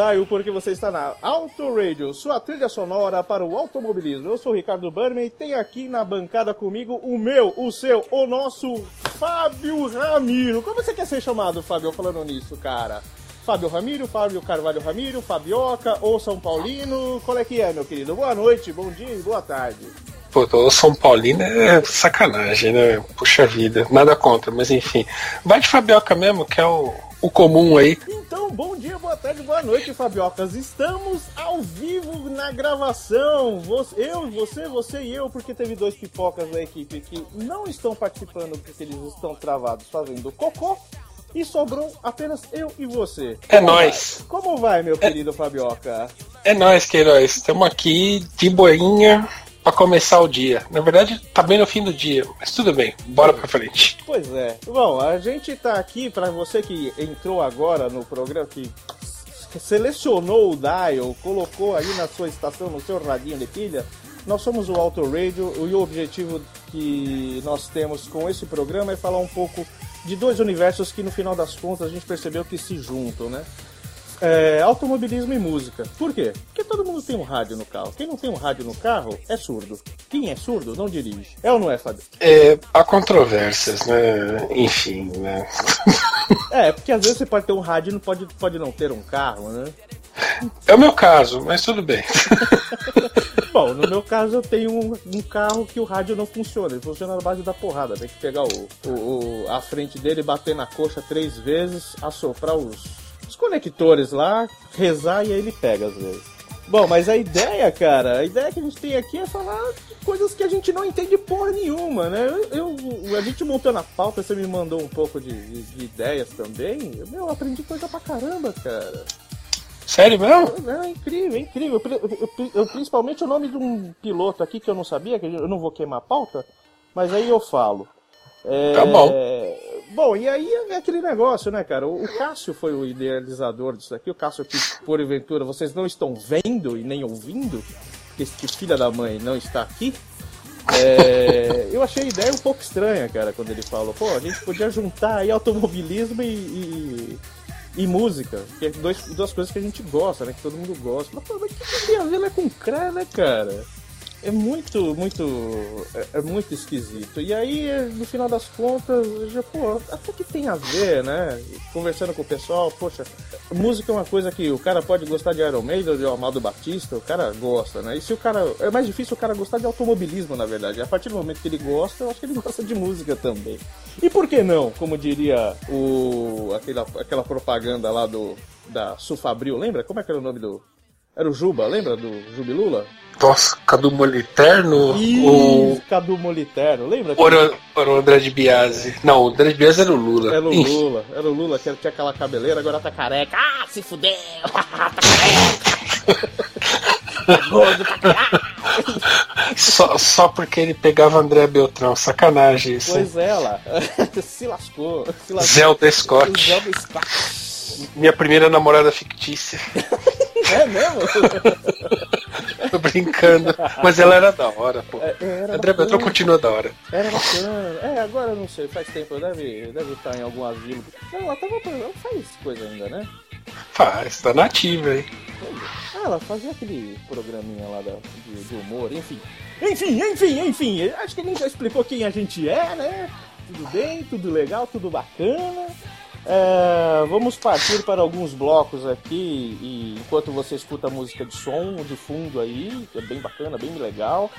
Dial porque você está na Auto Radio, sua trilha sonora para o automobilismo. Eu sou o Ricardo Burman e tem aqui na bancada comigo o meu, o seu, o nosso Fábio Ramiro. Como você quer ser chamado, Fábio, falando nisso, cara? Fábio Ramiro, Fábio Carvalho Ramiro, Fabioca ou São Paulino? Qual é que é, meu querido? Boa noite, bom dia e boa tarde. Pô, o São Paulino é sacanagem, né? Puxa vida, nada contra, mas enfim. Vai de Fabioca mesmo, que é o, o comum aí. Tarde, boa noite, Fabiocas. Estamos ao vivo na gravação. Eu, você, você e eu, porque teve dois pipocas da equipe que não estão participando porque eles estão travados fazendo cocô. E sobrou apenas eu e você. É Como nós. Vai? Como vai, meu é... querido Fabioca? É nós, Queiroz. Estamos aqui de boinha para começar o dia. Na verdade, tá bem no fim do dia, mas tudo bem, bora pra frente. Pois é. Bom, a gente tá aqui para você que entrou agora no programa, que selecionou o dial, colocou aí na sua estação, no seu radinho de pilha. Nós somos o Auto Radio e o objetivo que nós temos com esse programa é falar um pouco de dois universos que no final das contas a gente percebeu que se juntam, né? É, automobilismo e música. Por quê? Porque todo mundo tem um rádio no carro. Quem não tem um rádio no carro é surdo. Quem é surdo não dirige. É ou não é, Fábio? É, há controvérsias, né? Enfim, né? é, porque às vezes você pode ter um rádio e não pode, pode não ter um carro, né? É o meu caso, mas tudo bem. Bom, no meu caso eu tenho um, um, carro que o rádio não funciona, ele funciona na base da porrada. Tem que pegar o, o, o a frente dele, bater na coxa três vezes, assoprar os, os conectores lá, rezar e aí ele pega às vezes. Bom, mas a ideia, cara, a ideia que a gente tem aqui é falar coisas que a gente não entende porra nenhuma, né? Eu, eu a gente montando a pauta, você me mandou um pouco de, de, de ideias também. Meu, eu aprendi coisa pra caramba, cara. Sério mesmo? É, é incrível, é incrível. Eu, eu, principalmente o nome de um piloto aqui que eu não sabia, que eu não vou queimar a pauta, mas aí eu falo. É... Tá bom. Bom, e aí é aquele negócio, né, cara? O Cássio foi o idealizador disso aqui. O Cássio que, porventura, vocês não estão vendo e nem ouvindo, porque esse filha da mãe não está aqui. É, eu achei a ideia um pouco estranha, cara, quando ele falou, pô, a gente podia juntar aí automobilismo e, e, e música, que é dois, duas coisas que a gente gosta, né? Que todo mundo gosta. Mas, pô, mas que tem a ver né, com cré, né, cara? É muito, muito, é, é, muito esquisito. E aí, no final das contas, já, pô, até que tem a ver, né? Conversando com o pessoal, poxa, música é uma coisa que o cara pode gostar de Iron Maiden ou de Amado Batista, o cara gosta, né? E se o cara, é mais difícil o cara gostar de automobilismo, na verdade. A partir do momento que ele gosta, eu acho que ele gosta de música também. E por que não, como diria o, aquela, aquela propaganda lá do, da Sufabril, lembra? Como é que era o nome do... Era o Juba, lembra do Jubilula? Nossa, Cadu Moliterno? Ih, ou... Cadu Moliterno, lembra? Que... Era, era o André de Biase. Não, o André de Biase era o Lula. Era o Lula, era o Lula, que tinha aquela cabeleira, agora tá careca. Ah, se fudeu! tá careca! só, só porque ele pegava André Beltrão, sacanagem isso. Pois é, lá. se lascou. Se lascou. Zelda Scott. Zelda Scott. Minha primeira namorada fictícia. É mesmo? Tô brincando. Mas ela era da hora, pô. É, era André. Beltrão continua da hora. Era bacana. É, agora eu não sei, faz tempo, deve, deve estar em algum asilo. Não, ela. Ela faz coisa ainda, né? Faz, tá nativa aí. Ah, ela fazia aquele programinha lá da, de, de humor, enfim. Enfim, enfim, enfim. Acho que a gente já explicou quem a gente é, né? Tudo bem, tudo legal, tudo bacana. É, vamos partir para alguns blocos aqui e enquanto você escuta a música de som de fundo aí, que é bem bacana, bem legal,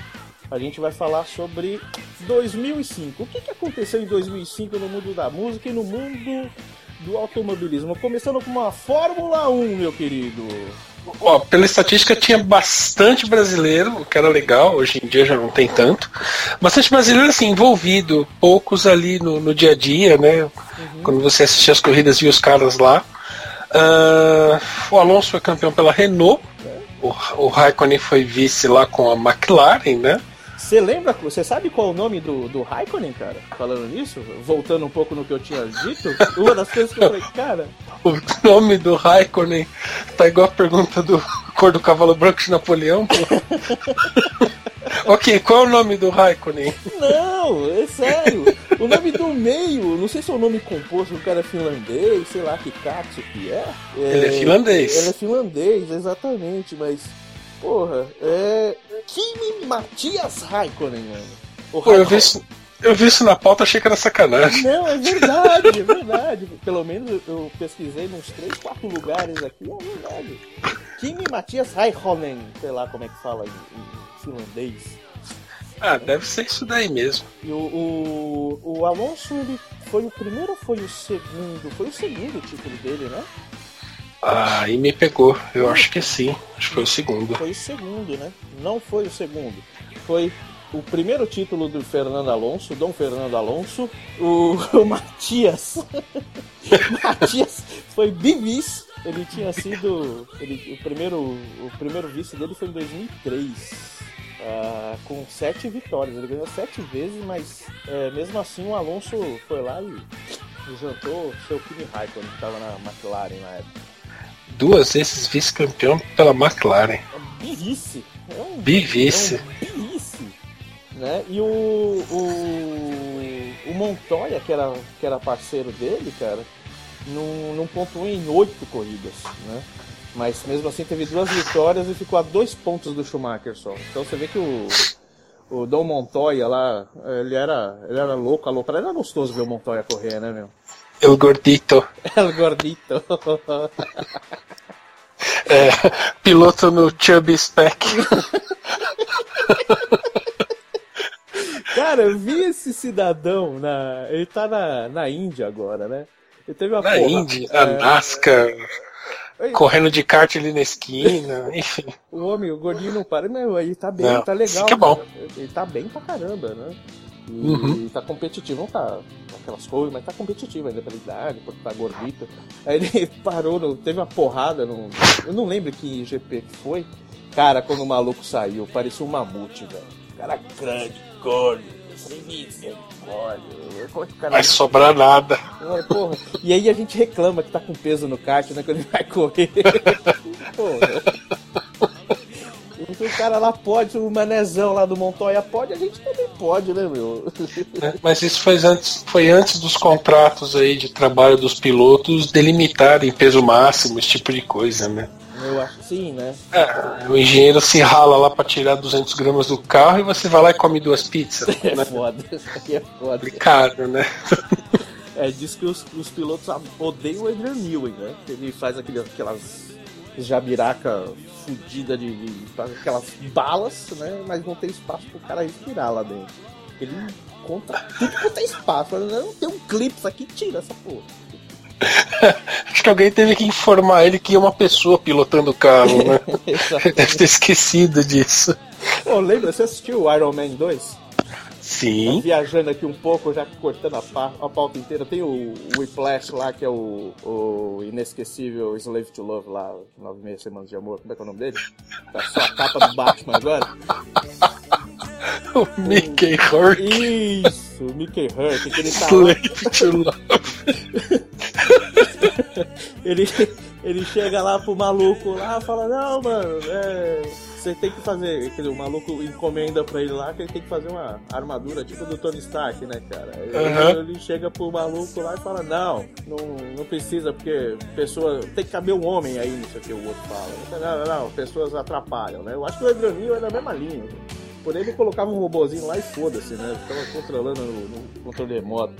a gente vai falar sobre 2005. O que, que aconteceu em 2005 no mundo da música e no mundo do automobilismo? Começando com uma Fórmula 1, meu querido. Ó, pela estatística tinha bastante brasileiro, o que era legal, hoje em dia já não tem tanto. Bastante brasileiro assim, envolvido, poucos ali no, no dia a dia, né? Quando você assistia as corridas e os caras lá. Ah, o Alonso foi campeão pela Renault, o, o Raikkonen foi vice lá com a McLaren, né? Você lembra, você sabe qual é o nome do, do Raikkonen, cara? Falando nisso, voltando um pouco no que eu tinha dito, uma das coisas que eu falei, cara, O nome do Raikkonen tá igual a pergunta do cor do cavalo branco de Napoleão, pô. ok, qual é o nome do Raikkonen? não, é sério. O nome do meio, não sei se é o nome composto, o cara é finlandês, sei lá que katsu que é. Ele é finlandês. Ele é finlandês, exatamente, mas, porra, é. Kimi Matias Raikkonen, mano. O Pô, eu vi isso, eu vi isso na pauta, achei que era sacanagem. Não, é verdade, é verdade. Pelo menos eu- eu pesquisei nos três, quatro lugares aqui, é verdade. Kimi Matias Raikkonen, sei lá como é que fala em, em finlandês. Ah, deve ser isso daí mesmo. E o, o, o Alonso, ele foi o primeiro ou foi o segundo? Foi o segundo título dele, né? Ah, aí me pegou. Eu acho que sim. Acho que foi o segundo. Foi o segundo, né? Não foi o segundo. Foi o primeiro título do Fernando Alonso, Dom Fernando Alonso. O, o Matias. Matias foi bivice. Ele tinha sido. Ele, o, primeiro, o primeiro vice dele foi em 2003. ah, com sete vitórias. Ele ganhou sete vezes, mas é, mesmo assim o Alonso foi lá e jantou seu Kimi Raikkonen, que estava na McLaren na época. Duas vezes vice-campeão pela McLaren. É bivice. É um Bivice. É um bivice. Né? E o, o, o Montoya, que era, que era parceiro dele, cara, não, não pontuou em oito corridas, né? Mas mesmo assim teve duas vitórias e ficou a dois pontos do Schumacher só. Então você vê que o, o Dom Montoya lá, ele era, ele era louco, aloprado. Era gostoso ver o Montoya correr, né, meu? El Gordito. El gordito. É, piloto no Chubby Spec. Cara, eu vi esse cidadão na. Ele tá na, na Índia agora, né? Ele teve uma Na porra- Indy, a é, NASCAR, correndo de kart ali na esquina, enfim. O homem, o gordinho não para, não, ele tá bem, Não, tá legal. que é bom. cara. Ele tá bem pra caramba, né? E Uhum. tá competitivo, não tá aquelas coisas, mas tá competitivo ainda pela idade, porque tá gordito. Aí ele parou, no, teve uma porrada, no, eu não lembro que GP que foi. Cara, quando o maluco saiu, parecia um mamute, velho. Cara grande, gordo. Misericórdia. É Vai sobrar nada. Ai, porra. E aí a gente reclama que tá com peso no kart, né? Quando ele vai correr. porra. Então o cara lá pode, o manezão lá do Montoya pode, a gente também pode, né, meu? né? Mas isso foi antes, foi antes dos contratos aí de trabalho dos pilotos delimitarem peso máximo, esse tipo de coisa, né? Eu acho que sim, né? É, o engenheiro se rala lá pra tirar 200 gramas do carro e você vai lá e come duas pizzas. É Né? foda. Isso aqui é foda. Complicado, né? É, diz que os, os pilotos odeiam o Adrian Newey, né? Ele faz aquele, aquelas jabiraca fudida de, de- faz aquelas balas, né? Mas não tem espaço pro cara respirar lá dentro. Ele conta tudo quanto é espaço. Não tem um clipe, isso aqui tira essa porra. Acho que alguém teve que informar ele que ia uma pessoa pilotando o carro, né? Ele deve ter esquecido disso. Pô, lembra? Você assistiu o Iron Man 2? Sim. Viajando aqui um pouco, já cortando a, pa- a pauta inteira. Tem o, o Whiplash lá, que é o, o inesquecível Slave to Love lá, Nove Meia Semanas de Amor. Como é que é o nome dele? Tá só a capa do Batman agora. O Mickey Hurt. Isso, o Mickey Hurt, que ele tá Slave to Love. ele, ele chega lá pro maluco lá e fala, não, mano, é, você tem que fazer, quer dizer, o maluco encomenda pra ele lá que ele tem que fazer uma armadura tipo do Tony Stark, né, cara? Uhum. Ele chega pro maluco lá e fala, não, não, não precisa, porque pessoa. Tem que caber um homem aí, não sei o que o outro fala. Não, não, não, pessoas atrapalham, né? Eu acho que o Adriano é da mesma linha. Por ele colocava um robozinho lá e foda-se, né? Ficava controlando no, no controle remoto.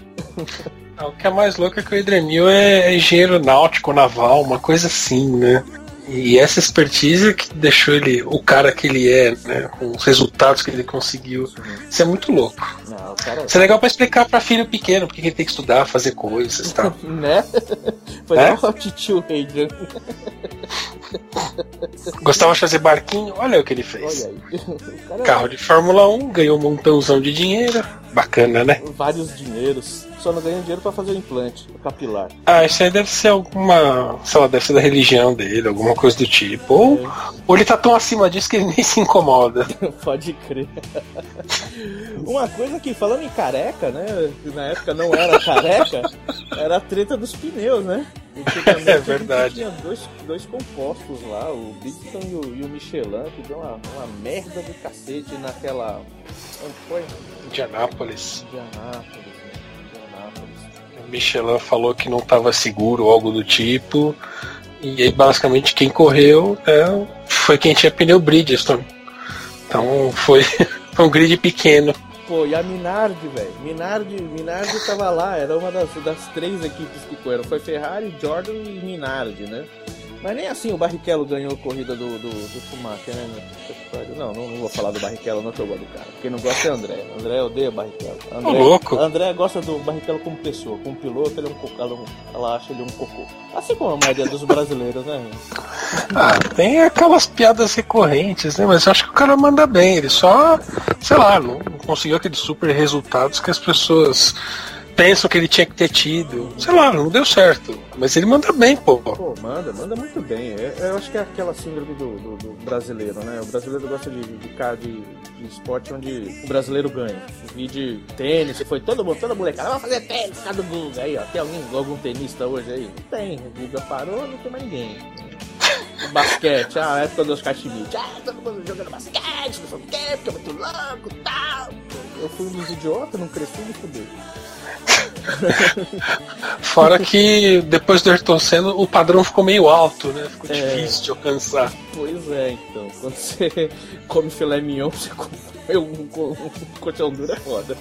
o que é mais louco é que o Edremil é engenheiro náutico, naval, uma coisa assim, né? E essa expertise que deixou ele o cara que ele é, né? Com os resultados que ele conseguiu. Isso é muito louco. Não, cara... Isso é legal pra explicar pra filho pequeno porque ele tem que estudar, fazer coisas e tal. né? Foi é? o tio Adrian. Gostava de fazer barquinho? Olha o que ele fez. Carro de Fórmula 1, ganhou um montãozão de dinheiro. Bacana, né? Vários dinheiros só não ganha dinheiro para fazer o implante capilar. Ah, isso aí deve ser alguma. sei lá, deve ser da religião dele, alguma coisa do tipo. Ou, é. ou ele tá tão acima disso que ele nem se incomoda. Pode crer. Uma coisa que, falando em careca, né? Na época não era careca, era a treta dos pneus, né? é verdade. Tinha dois, dois compostos lá, o Bridgestone e o, e o Michelin, que deu uma, uma merda do cacete naquela. Onde foi? Indianápolis. Indianápolis. Michelin falou que não estava seguro, algo do tipo. E aí, basicamente, quem correu é, foi quem tinha pneu Bridgestone. Então, foi, foi um grid pequeno. Pô, e a Minardi, velho? Minardi, Minardi tava lá, era uma das, das três equipes que correram. Foi Ferrari, Jordan e Minardi, né? Mas nem assim o Barrichello ganhou a corrida do, do, do Schumacher, né? Não, não, não, vou falar do Barrichello, não que eu gosto do cara. Quem não gosta é o André. André odeia o Barrichello. André, louco. André gosta do Barrichello como pessoa. Como piloto, ele é um cocô. Ela acha ele um cocô. Assim como a maioria dos brasileiros, né? Ah, tem aquelas piadas recorrentes, né? Mas eu acho que o cara manda bem. Ele só, sei lá, não conseguiu aqueles super resultados que as pessoas pensam que ele tinha que ter tido. Sei lá, não deu certo. Mas ele manda bem, pô. Pô, manda, manda muito bem. É, eu acho que é aquela síndrome do, do, do brasileiro, né? O brasileiro gosta de, de, de, de, esporte onde o brasileiro ganha. Vi de tênis, foi todo mundo, toda molecada, vamos fazer tênis, cada do Guga aí, ó. Tem alguém, algum tenista hoje aí? Não tem. O Guga parou, não tem mais ninguém. O basquete, a época dos Schmidt. Ah, todo mundo jogando basquete, não sei o quê, porque é muito louco e tal. Eu fui um dos idiotas, não cresci e fudeu. Fora que depois do Ayrton Senna o padrão ficou meio alto, né? Ficou é. difícil de alcançar. Pois é, então. Quando você come filé mignon, você come um, um, um duro é foda.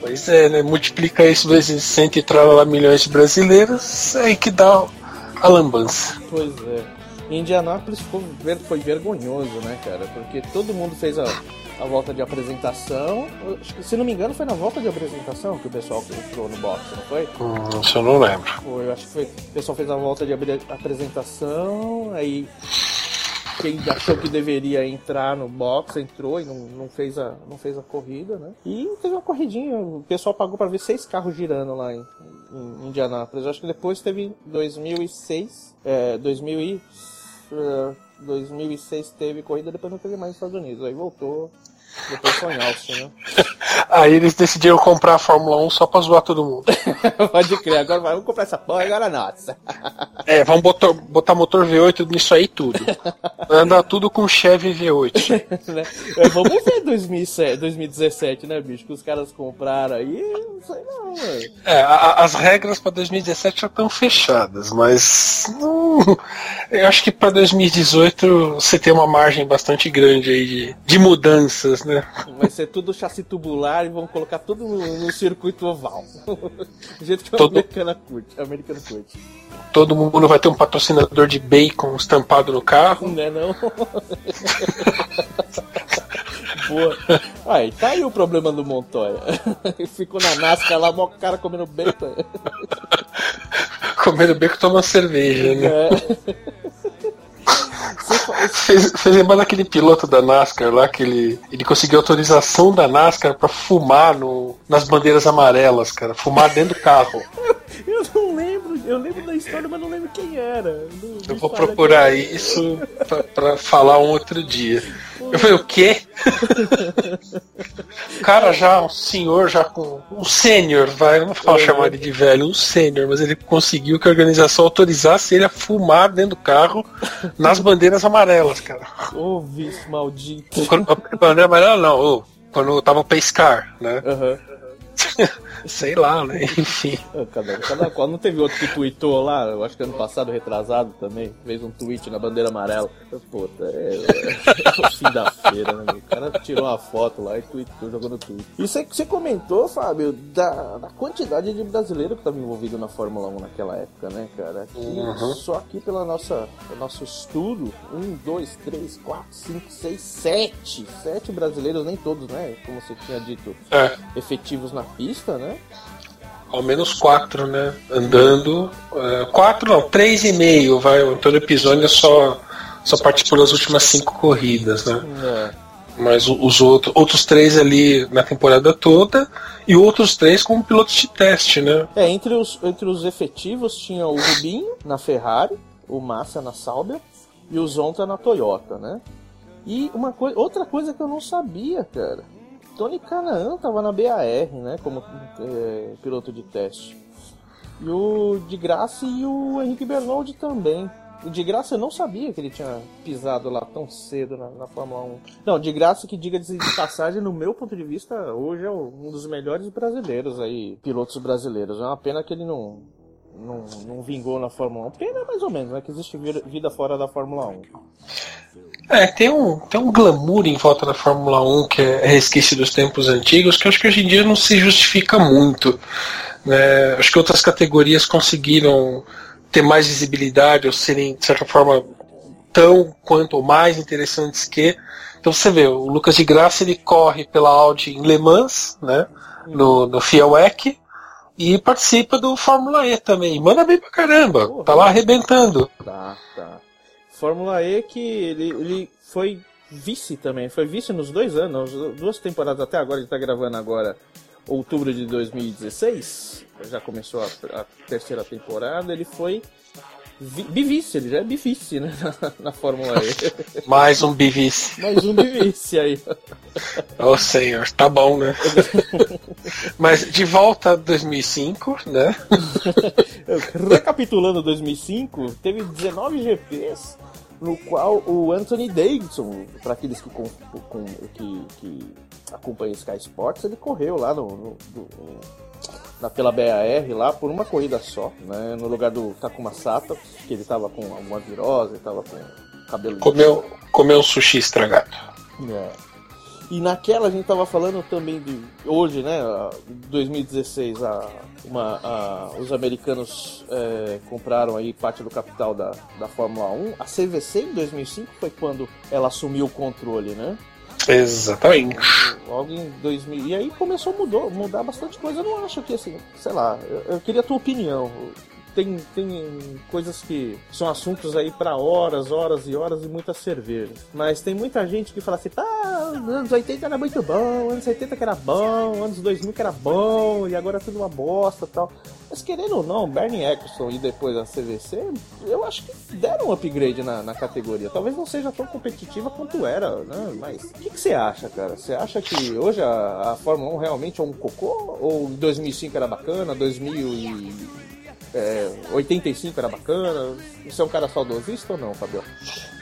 Pois é, né? Multiplica isso vezes 100 e trala milhões de brasileiros, é aí que dá a lambança. Pois é. Indianápolis foi, foi vergonhoso, né, cara? Porque todo mundo fez a a volta de apresentação. Se não me engano, foi na volta de apresentação que o pessoal entrou no box, não foi? Hum, isso eu não lembro. Foi, eu acho que foi. O pessoal fez a volta de apresentação, aí quem achou que deveria entrar no box entrou e não, não, fez, a, não fez a corrida, né? E teve uma corridinha, o pessoal pagou para ver seis carros girando lá em, em Indianápolis. Eu acho que depois teve 2006, é, 2000 e, uh, 2006 teve corrida, depois não teve mais nos Estados Unidos. Aí voltou depois foi em Austin, né? Aí eles decidiram comprar a Fórmula 1 só pra zoar todo mundo. Pode crer, agora vamos comprar essa porra, agora é nossa. é, vamos botar, botar motor V8 nisso aí tudo. Anda tudo com Chevy V8. Né? é, vamos ver 2007, 2017, né, bicho? Que os caras compraram aí, não sei não. É, a, as regras pra 2017 já estão fechadas, mas não, eu acho que pra 2018 você tem uma margem bastante grande aí de, de mudanças, né? Vai ser tudo chassi tubular e vão colocar tudo no, no circuito oval. Do jeito que o Todo... americano curte. Americano curte. Todo mundo vai ter um patrocinador de bacon estampado no carro. Não é não? Boa. Aí, tá aí o problema do Montoya. Ficou na NASCAR lá, o cara comendo bacon. comendo bacon tomando cerveja, né? É. Fez, fez lembrar daquele piloto da NASCAR lá que ele, ele conseguiu autorização da NASCAR para fumar no, nas bandeiras amarelas, cara. Fumar dentro do carro. Eu, eu não lembro, eu lembro da história, mas não lembro quem era. Não, eu vou procurar isso pra, pra, falar um outro dia. Eu falei, o quê? o cara já, um senhor já com. Um sênior, vai, não vou chamar ele de velho, um sênior, mas ele conseguiu que a organização autorizasse ele a fumar dentro do carro nas bandeiras amarelas, cara. Ô, oh, vício maldito. Quando, bandeira amarela não, oh, quando tava pescar, né? Uhum. Sei lá, né? Enfim. Cada, cada qual. Não teve outro que tweetou lá, eu acho que ano passado, retrasado também, fez um tweet na bandeira amarela. Puta, é, é, é o fim da feira, né? O cara tirou uma foto lá e tweetou, jogou no Twitter. E você, você comentou, Fábio, da, da quantidade de brasileiro que estava envolvido na Fórmula 1 naquela época, né, cara? Aqui, uhum. Só aqui pela nossa, nosso estudo, um, dois, três, quatro, cinco, seis, sete. Sete brasileiros, nem todos, né? Como você tinha dito, é. efetivos na pista, né? Ao menos quatro, né? Andando. Uh, quatro não, três e meio, vai. O Antônio Pisoni só, só participou das últimas cinco corridas, né? É. Mas os outros, outros três ali na temporada toda e outros três como pilotos de teste, né? É, entre os, entre os efetivos tinha o Rubinho na Ferrari, o Massa na Sauber e o Zonta na Toyota, né? E uma coisa, outra coisa que eu não sabia, cara. Tony Canaan tava na BAR, né? Como é, piloto de teste. E o de Graça e o Henrique Bernoldi também. O de Graça eu não sabia que ele tinha pisado lá tão cedo na, na Fórmula 1. Não, de Graça que diga de passagem, no meu ponto de vista, hoje é um dos melhores brasileiros aí, pilotos brasileiros. É uma pena que ele não, não, não vingou na Fórmula 1. Pena mais ou menos, né? Que existe vida fora da Fórmula 1. É, tem um, tem um glamour em volta da Fórmula 1 que é resquício dos tempos antigos, que acho que hoje em dia não se justifica muito. Né? Acho que outras categorias conseguiram ter mais visibilidade ou serem, de certa forma, tão quanto ou mais interessantes que. Então você vê, o Lucas de Graça ele corre pela Audi em Le Mans, né? No, no Fielwec e participa do Fórmula E também. Manda bem pra caramba, Porra, tá lá arrebentando. Tá, tá. Fórmula E que ele, ele foi vice também, foi vice nos dois anos, duas temporadas até agora, ele está gravando agora outubro de 2016, já começou a, a terceira temporada, ele foi bivice, ele já é bivice, né? Na, na Fórmula E. Mais um bivice. Mais um bivice aí. Ô oh, senhor, tá bom, né? Mas de volta a 2005, né? Recapitulando 2005, teve 19 GPs no qual o Anthony Davidson, para aqueles que, com, com, que, que acompanham Sky Sports, ele correu lá no, no, no, na, pela BAR lá por uma corrida só, né? No lugar do Takuma Sato, que ele tava com uma virose, tava com cabelo. Comeu, comeu sushi estragado. É. E naquela a gente tava falando também de hoje, né? 2016, a, uma, a, os americanos é, compraram aí parte do capital da, da Fórmula 1. A CVC em 2005 foi quando ela assumiu o controle, né? Exatamente. Logo em 2000. E aí começou a mudar, mudar bastante coisa. Eu não acho que assim, sei lá, eu, eu queria a tua opinião tem, tem coisas que são assuntos aí para horas, horas e horas e muita cerveja. Mas tem muita gente que fala assim, tá, anos 80 era muito bom, anos 80 que era bom, anos 2000 que era bom, e agora é tudo uma bosta tal. Mas querendo ou não, Bernie Eccleston e depois a CVC, eu acho que deram um upgrade na, na categoria. Talvez não seja tão competitiva quanto era, né? Mas o que, que, você acha, cara? Você acha que hoje a, a Fórmula 1 realmente é um cocô? Ou 2005 era bacana, 2000 e é, 85 era bacana. Você é um cara saudosista ou não, Fabio?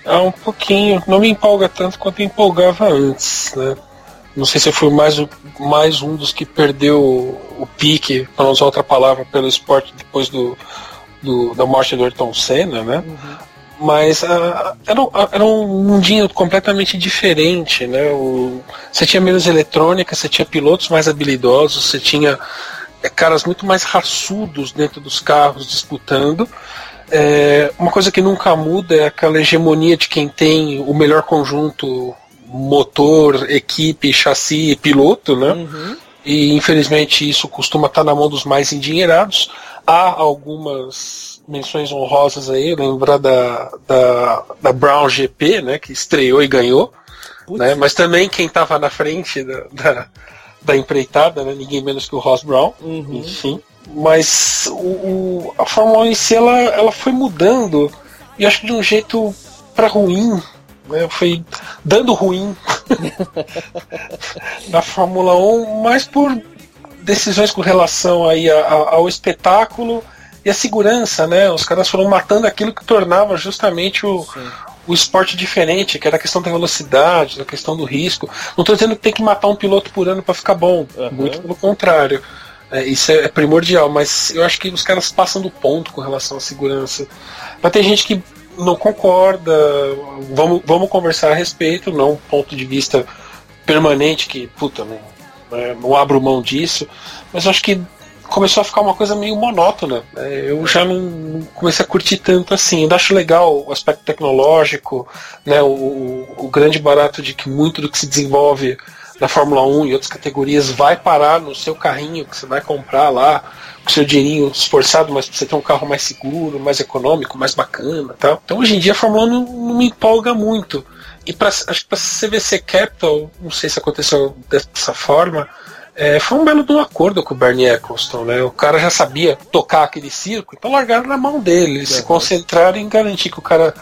Ah, um pouquinho. Não me empolga tanto quanto empolgava antes, né? Não sei se eu fui mais, mais um dos que perdeu o pique, para não usar outra palavra, pelo esporte depois do, do da morte do Ayrton Senna, né? Uhum. Mas uh, era, era um mundinho completamente diferente, né? O, você tinha menos eletrônica, você tinha pilotos mais habilidosos, você tinha é, caras muito mais raçudos dentro dos carros disputando. É, uma coisa que nunca muda é aquela hegemonia de quem tem o melhor conjunto motor, equipe, chassi e piloto, né? Uhum. E infelizmente isso costuma estar na mão dos mais endinheirados. Há algumas menções honrosas aí, lembrar da, da, da Brown GP, né? Que estreou e ganhou. Né? Mas também quem estava na frente da, da da empreitada, né? Ninguém menos que o Ross Brown. Uhum. Enfim. Mas o, o, a Fórmula 1 em si ela, ela foi mudando, e acho que de um jeito para ruim, né? foi dando ruim na Fórmula 1, mais por decisões com relação aí a, a, ao espetáculo e a segurança, né? Os caras foram matando aquilo que tornava justamente o, o esporte diferente, que era a questão da velocidade, da questão do risco. Não estou dizendo que tem que matar um piloto por ano para ficar bom, uhum. muito pelo contrário. É, isso é, é, primordial, mas eu acho que os caras passam do ponto com relação à segurança. Mas tem gente que não concorda, vamos, vamos conversar a respeito, não um ponto de vista permanente que, puta, não, né, não abro mão disso, mas acho que começou a ficar uma coisa meio monótona. Né? Eu já não comecei a curtir tanto assim. Ainda acho legal o aspecto tecnológico, né? o, o grande barato de que muito do que se desenvolve na Fórmula 1 e outras categorias vai parar no seu carrinho que você vai comprar lá, com seu dinheirinho esforçado, mas pra você ter um carro mais seguro, mais econômico, mais bacana tal. Então hoje em dia a Fórmula 1 não, não me empolga muito. E pra, acho que para CVC Capital, não sei se aconteceu dessa forma, é, foi um belo de um acordo com o Bernie Eccleston, né? O cara já sabia tocar aquele circo, então largaram na mão dele. Eles uhum. se concentraram em garantir que o cara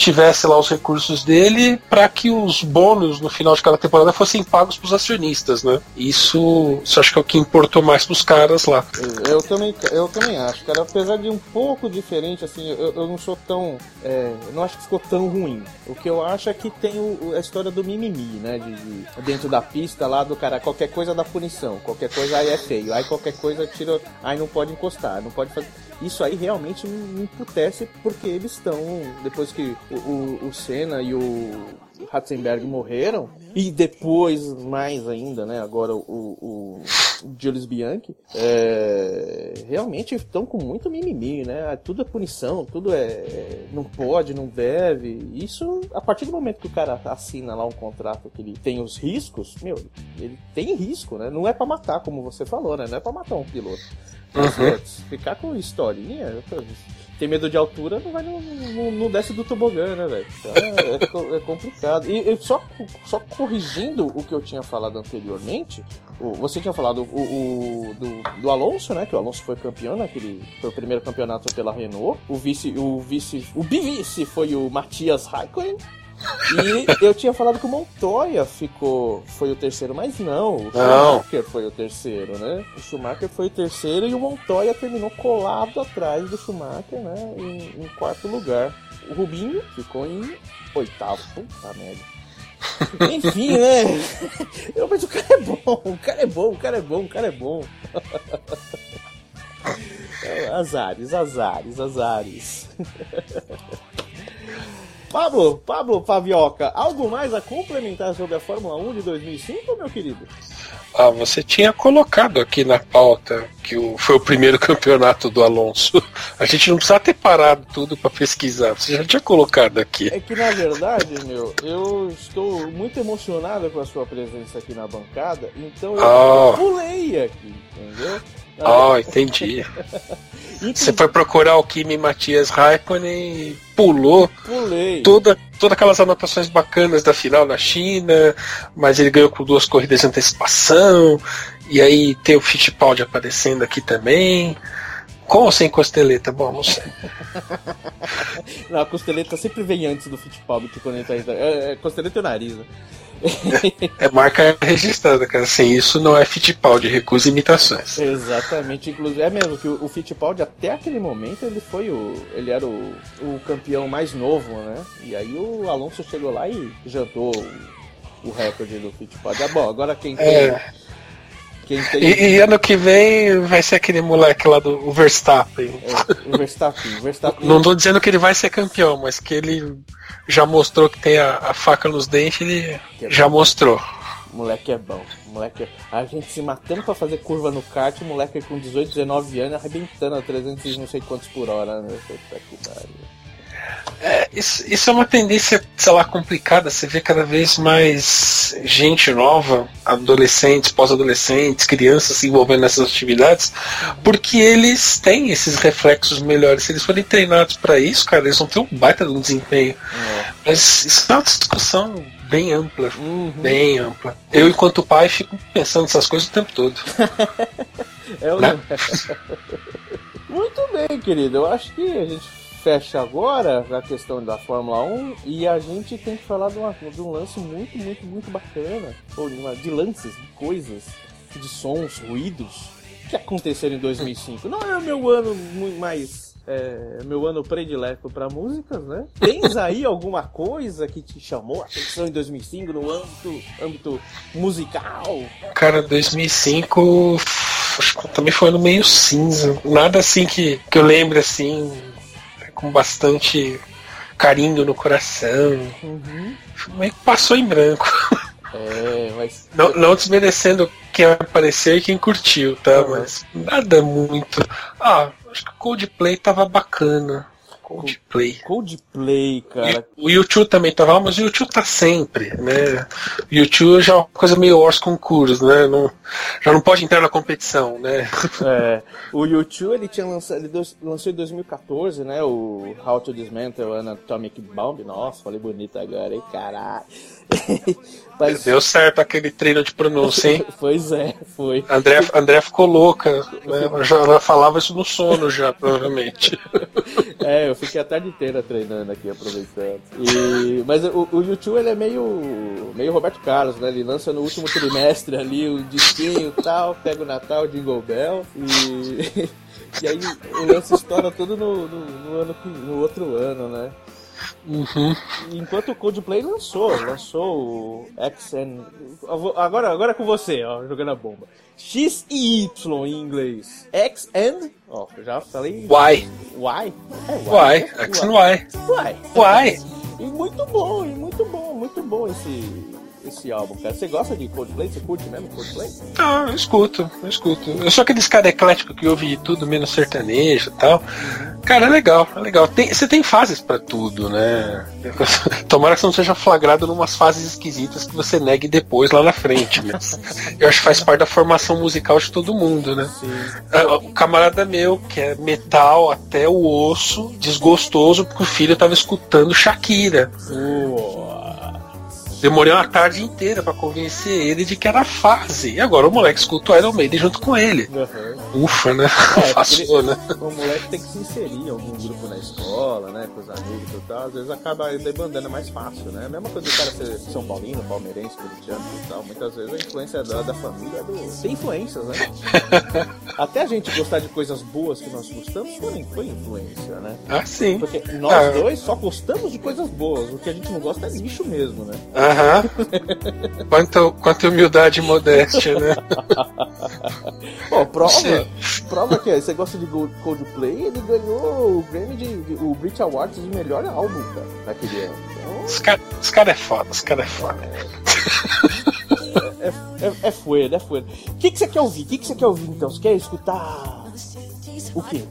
tivesse lá os recursos dele para que os bônus no final de cada temporada fossem pagos para os acionistas, né? Isso, isso acho que é o que importou mais para os caras lá. Eu também, eu também acho, cara. Apesar de um pouco diferente, assim, eu, eu não sou tão, é, não acho que ficou tão ruim. O que eu acho é que tem o, a história do mimimi, né? De, de, dentro da pista lá do cara, qualquer coisa dá punição, qualquer coisa aí é feio, aí qualquer coisa tira, aí não pode encostar, não pode fazer isso aí realmente me emputece porque eles estão, depois que o, o, o Senna e o Ratzenberg morreram, e depois, mais ainda, né, agora o, o Julius Bianchi, é, realmente estão com muito mimimi, né? Tudo é punição, tudo é, é. Não pode, não deve. Isso, a partir do momento que o cara assina lá um contrato que ele tem os riscos, meu, ele tem risco, né? Não é para matar, como você falou, né? Não é para matar um piloto. Uhum. Ficar com historinha, tem medo de altura, não vai no, no, no desce do tobogã, né, velho? Então, é, é, complicado. E, e, só, só corrigindo o que eu tinha falado anteriormente, você tinha falado o, o do, do, Alonso, né? Que o Alonso foi campeão naquele. Foi o primeiro campeonato pela Renault. O vice, o vice, o bivice foi o Matias Raikkonen. E eu tinha falado que o Montoya ficou. Foi o terceiro, mas não. O Schumacher foi o terceiro, né? O Schumacher foi o terceiro e o Montoya terminou colado atrás do Schumacher, né? Em, em quarto lugar. O Rubinho ficou em oitavo. Puta merda. Enfim, né? Eu, mas o cara é bom, o cara é bom, o cara é bom, o cara é bom. Azares, azares, azares. Pablo, Pablo Pavioca, algo mais a complementar sobre a Fórmula 1 de 2005, meu querido? Ah, você tinha colocado aqui na pauta que o, foi o primeiro campeonato do Alonso. A gente não precisa ter parado tudo para pesquisar, você já tinha colocado aqui. É que na verdade, meu, eu estou muito emocionado com a sua presença aqui na bancada, então eu oh. pulei aqui, entendeu? Oh, entendi. Você foi procurar o Kimi Matias Raikkonen e pulou Pulei. toda, todas aquelas anotações bacanas da final na China, mas ele ganhou com duas corridas de antecipação, e aí tem o Fittipaldi aparecendo aqui também. Com ou sem costeleta? Bom, não sei. não, a costeleta sempre vem antes do Fittipaldi que quando ele tá é, é costeleta e o nariz, né? É marca registrada, cara. Sem isso não é Fittipaldi, recusa imitações. Exatamente, inclusive é mesmo que o, Fittipaldi até aquele momento ele foi o. ele era o, o campeão mais novo, né? E aí o Alonso chegou lá e jantou o, o recorde do Fittipaldi. Ah, bom, agora quem tem. É tem... E, e, ano que vem vai ser aquele moleque lá do Verstappen. É, o Verstappen, o Verstappen. Não tô dizendo que ele vai ser campeão, mas que ele já mostrou que tem a, a faca nos dentes, ele é já bom. mostrou. Moleque é bom. Moleque é... A gente se matando pra fazer curva no kart, o moleque com 18, 19 anos arrebentando a 300 não sei quantos por hora, né? Puta que pariu. É, isso, isso, é uma tendência, sei lá, complicada. Você vê cada vez mais gente nova, adolescentes, pós-adolescentes, crianças se envolvendo nessas atividades, porque eles têm esses reflexos melhores. Se eles forem treinados para isso, cara, eles vão ter um baita de um desempenho. É. Mas isso é uma discussão bem ampla, uhum. bem ampla. Eu, enquanto pai, fico pensando nessas coisas o tempo todo. É ou Né? Muito bem, querido. Eu acho que a gente fecha agora a questão da Fórmula 1 e a gente tem que falar de, uma- de um lance muito, muito, muito bacana. Ou de, uma- de lances, de coisas, de sons, ruídos que aconteceram em 2005. Não é o meu ano mais. É, meu ano predileto para músicas, né? Tens aí alguma coisa que te chamou a atenção em 2005 no âmbito, âmbito musical? Cara, 2005 acho que também foi ano meio cinza. Nada assim que, que eu lembre assim, com bastante carinho no coração. Uhum. Meio que passou em branco. É, mas. Não, não desmerecendo quem apareceu e quem curtiu, tá? Uhum. Mas nada muito. Ah, acho que o Coldplay tava bacana. Coldplay. Coldplay, cara. E o YouTube também tava, mas o YouTube tá sempre, né? O YouTube já é uma coisa meio Ors concurso, né? Não, já não pode entrar na competição, né? É, o YouTube ele tinha lançado, ele dos- lançou em 2014, né? O How to Dismantle an Atomic Bomb. Nossa, falei bonito agora, hein? Caralho. Mas, Deu certo aquele treino de pronúncia, hein? pois é, foi. André, André ficou louca, né? Já ela falava isso no sono já, provavelmente. É, eu fiquei a tarde inteira treinando aqui, aproveitando. E, mas o, o YouTube ele é meio, meio Roberto Carlos, né? Ele lança no último trimestre ali o disquinho e tal, pega o Natal, Jingle Bell e. E aí o lance estoura tudo no, no, no ano no outro ano, né? Uhum. Enquanto o Coldplay lançou, lançou o XN. Agora, agora é com você, ó, jogando a bomba. X e Y em inglês. X and. Ó, eu já falei. Why? Y? É Why? né? X and Y. Why? Why? E muito bom, e muito bom, muito bom esse, esse álbum, cara. Você gosta de Coldplay? Você curte mesmo Coldplay? Não, eu escuto, eu escuto. Eu sou aqueles cara eclético que ouve de tudo, menos sertanejo e tal. Cara, é legal, é legal. Tem- você tem fases pra tudo, né? Tomara que você não seja flagrado numas fases esquisitas que você negue depois lá na frente, mas eu acho que faz parte da formação musical de todo mundo, né? Sim. Ah, O camarada meu, que é metal até o osso, desgostoso porque o filho tava escutando Shakira. Demorei uma tarde inteira pra convencer ele de que era fase. E agora o moleque escuta o Iron Maiden junto com ele. Uhum. Ufa, né? É, Passou, né? O moleque tem que se inserir em algum grupo na escola, né? Com os amigos e tal. Às vezes acaba debandando é mais fácil, né? A mesma coisa do cara ser São Paulino, palmeirense, corintiano e tal. Muitas vezes a influência da, da família é do. Tem influências, né? Até a gente gostar de coisas boas que nós gostamos foi, foi influência, né? Ah, sim. Porque nós Ah. dois só gostamos de coisas boas. O que a gente não gosta é lixo mesmo, né? Aham. Quanta, quanta humildade e modéstia, né? Pô, prova, Sim. prova que você gosta de Coldplay, ele ganhou o Grammy de, de- o Brit Awards de melhor álbum, cara, naquele ano. Então, Os caras cara é foda, os caras é foda. é, é, é fuera, é fuera. O que, que você quer ouvir? O que, que você quer ouvir então? Você quer escutar o quê?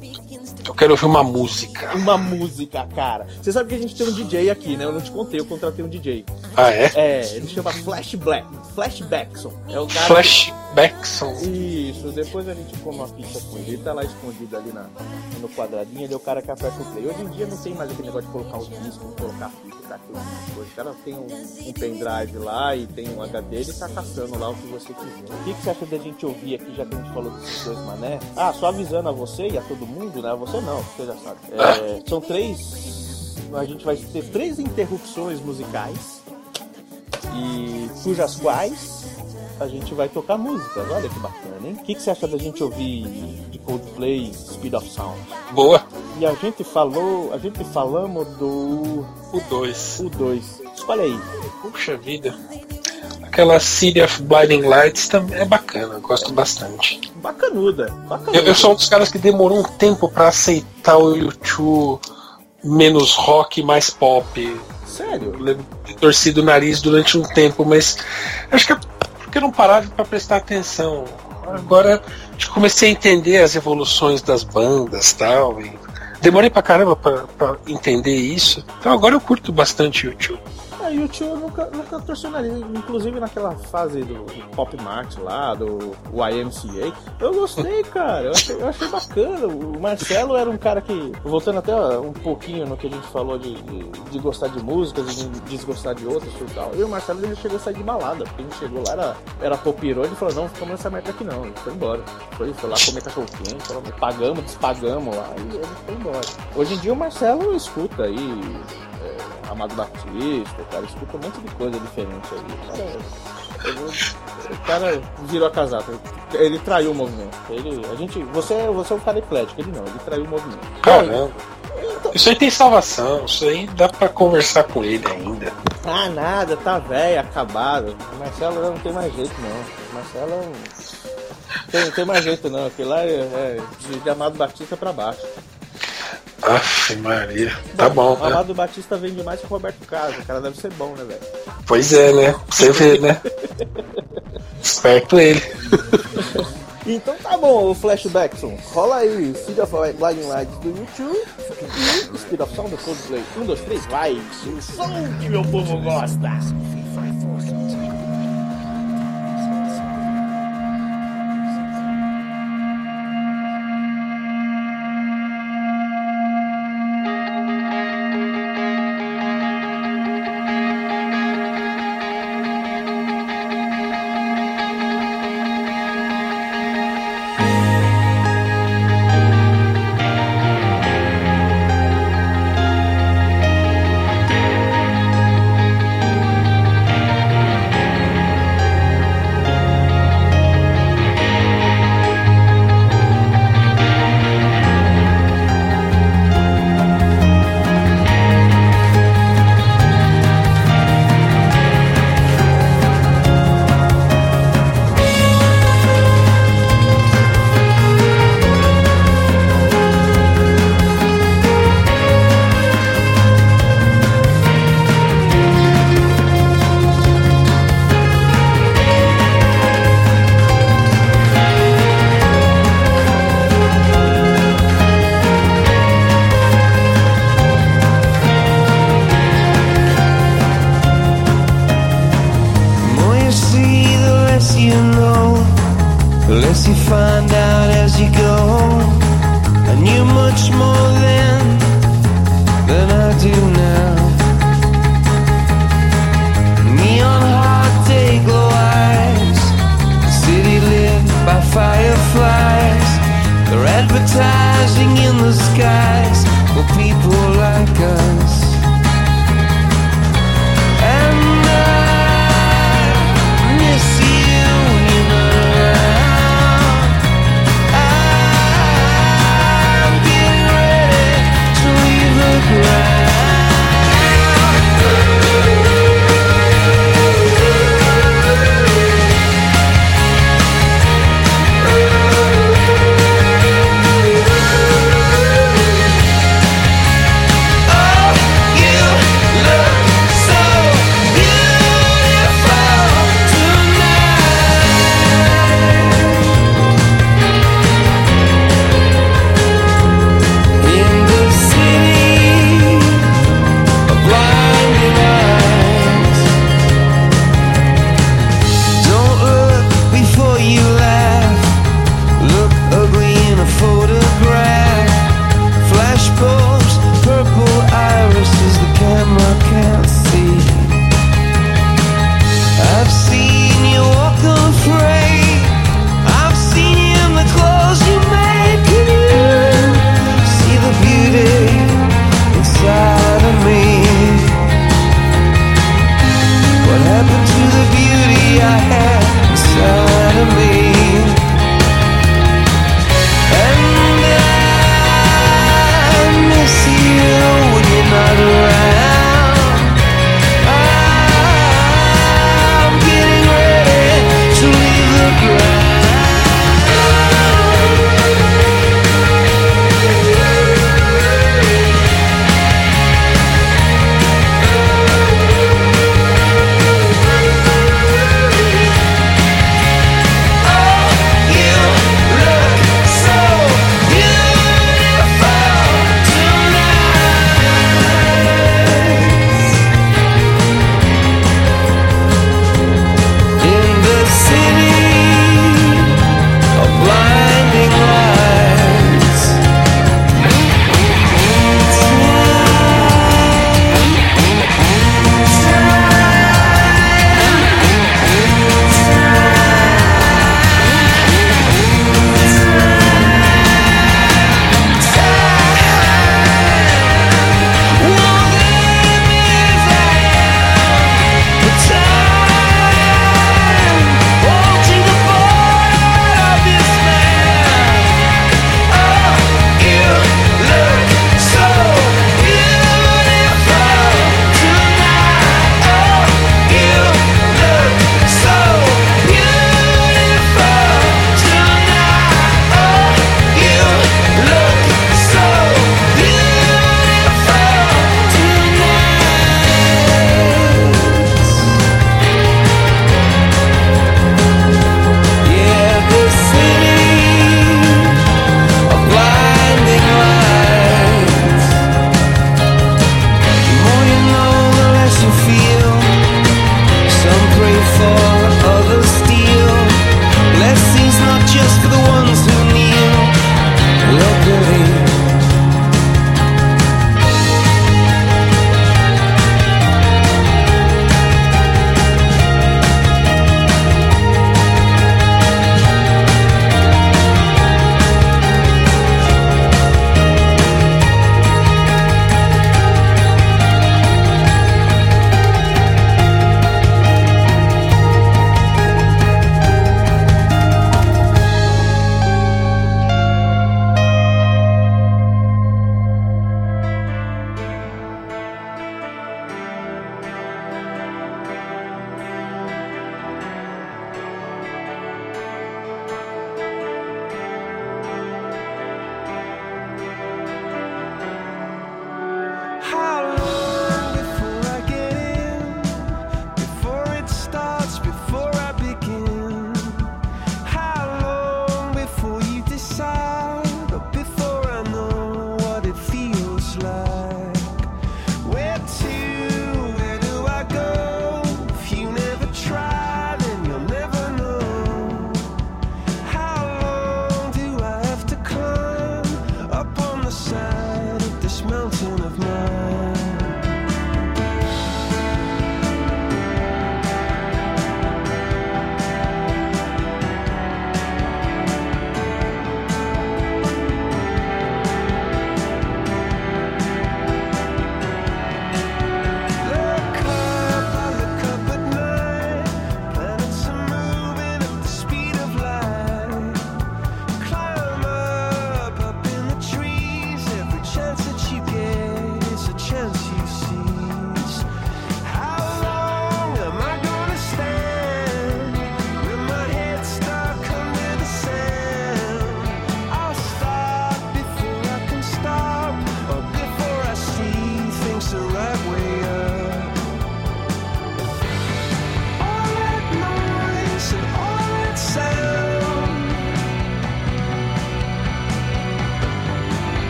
Eu quero ouvir uma música. Uma música, cara. Você sabe que a gente tem um DJ aqui, né? Eu não te contei, eu contratei um DJ. Ah, é? É, ele chama Flash Black, Flash Backson. É o cara. Flashbackson. Isso, depois a gente come uma pizza com ele. Ele tá lá escondido ali na, no quadradinho, ele é o cara que aperta o play. Hoje em dia não tem mais aquele negócio de colocar os discos, colocar a fita, daquilo, coisa. O cara tem um, um pendrive lá e tem um HD, ele tá caçando lá o que você quiser. O que, que você acha da gente ouvir aqui, já que a gente falou desses dois mané? Ah, só avisando a você e a todo mundo, né? A você não, você já sabe. É, são três. A gente vai ter três interrupções musicais e cujas quais a gente vai tocar músicas. Olha que bacana, hein? O que, que você acha da gente ouvir de Coldplay Speed of Sound? Boa. E a gente falou, a gente falamos do O 2. U2. Escolhe aí. Puxa vida. Aquela City of Blinding Lights também é bacana, gosto bastante. Bacanuda. Bacanuda. Eu, eu sou um dos caras que demorou um tempo pra aceitar o YouTube menos rock, mais pop. Sério? Eu torcido o nariz durante um tempo, mas acho que é porque eu não parava pra prestar atenção. Agora comecei a entender as evoluções das bandas tal, e demorei pra caramba pra, pra entender isso. Então agora eu curto bastante o YouTube. Ah, YouTube nunca, nunca torci o nariz. Inclusive naquela fase do, do Pop Mart lá, do YMCA. Eu gostei, cara. Eu achei, eu achei bacana. O Marcelo era um cara que, voltando até um pouquinho no que a gente falou de, de, de gostar de músicas e de desgostar de outras e tal. E o Marcelo ele chegou a sair de balada. Porque ele chegou lá, era, era popirou, ele falou, não, ficamos nessa merda aqui não. Ele foi embora. Foi, foi lá comer cachorro quente, pagamos, despagamos lá e ele foi embora. Hoje em dia o Marcelo escuta aí Amado Batista, cara, escuta um monte de coisa diferente aí. Cara, o cara virou a casata. Ele traiu o movimento. Ele, a gente, você, você é um cara eclético, ele não, ele traiu o movimento. Caramba. Então, isso aí tem salvação, isso aí dá pra conversar com ele ainda. Ah, nada, tá velho, acabado. O Marcelo não tem mais jeito não. O Marcelo tem, não tem mais jeito não, aquilo lá é, é de Amado Batista pra baixo. Aff, Maria. Tá bom. O né? Amado Batista vende mais que o Roberto Carlos. O cara deve ser bom, né, velho? Pois é, né? Você vê, né? Esperto ele. Então tá bom, o Flashbackson. Rola aí, Seed of Blinding Lights do YouTube e Speed of Sound do Coldplay. Um, dois, três, vai! O som que meu povo gosta!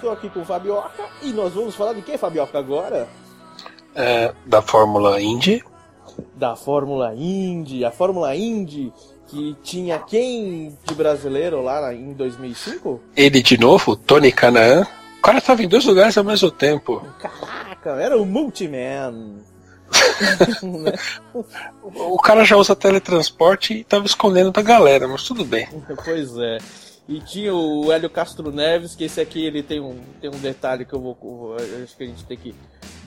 Estou aqui com o Fabioca e nós vamos falar de que, Fabioca, agora? É, da Fórmula Indy. Da Fórmula Indy. A Fórmula Indy que tinha quem de brasileiro lá em 2005? Ele de novo, Tony Canaan. O cara estava em dois lugares ao mesmo tempo. Caraca, era o Multiman. o cara já usa teletransporte e estava escondendo da galera, mas tudo bem. Pois é. E tinha o Hélio Castro Neves, que esse aqui ele tem um, tem um detalhe que eu vou. Eu acho que a gente tem que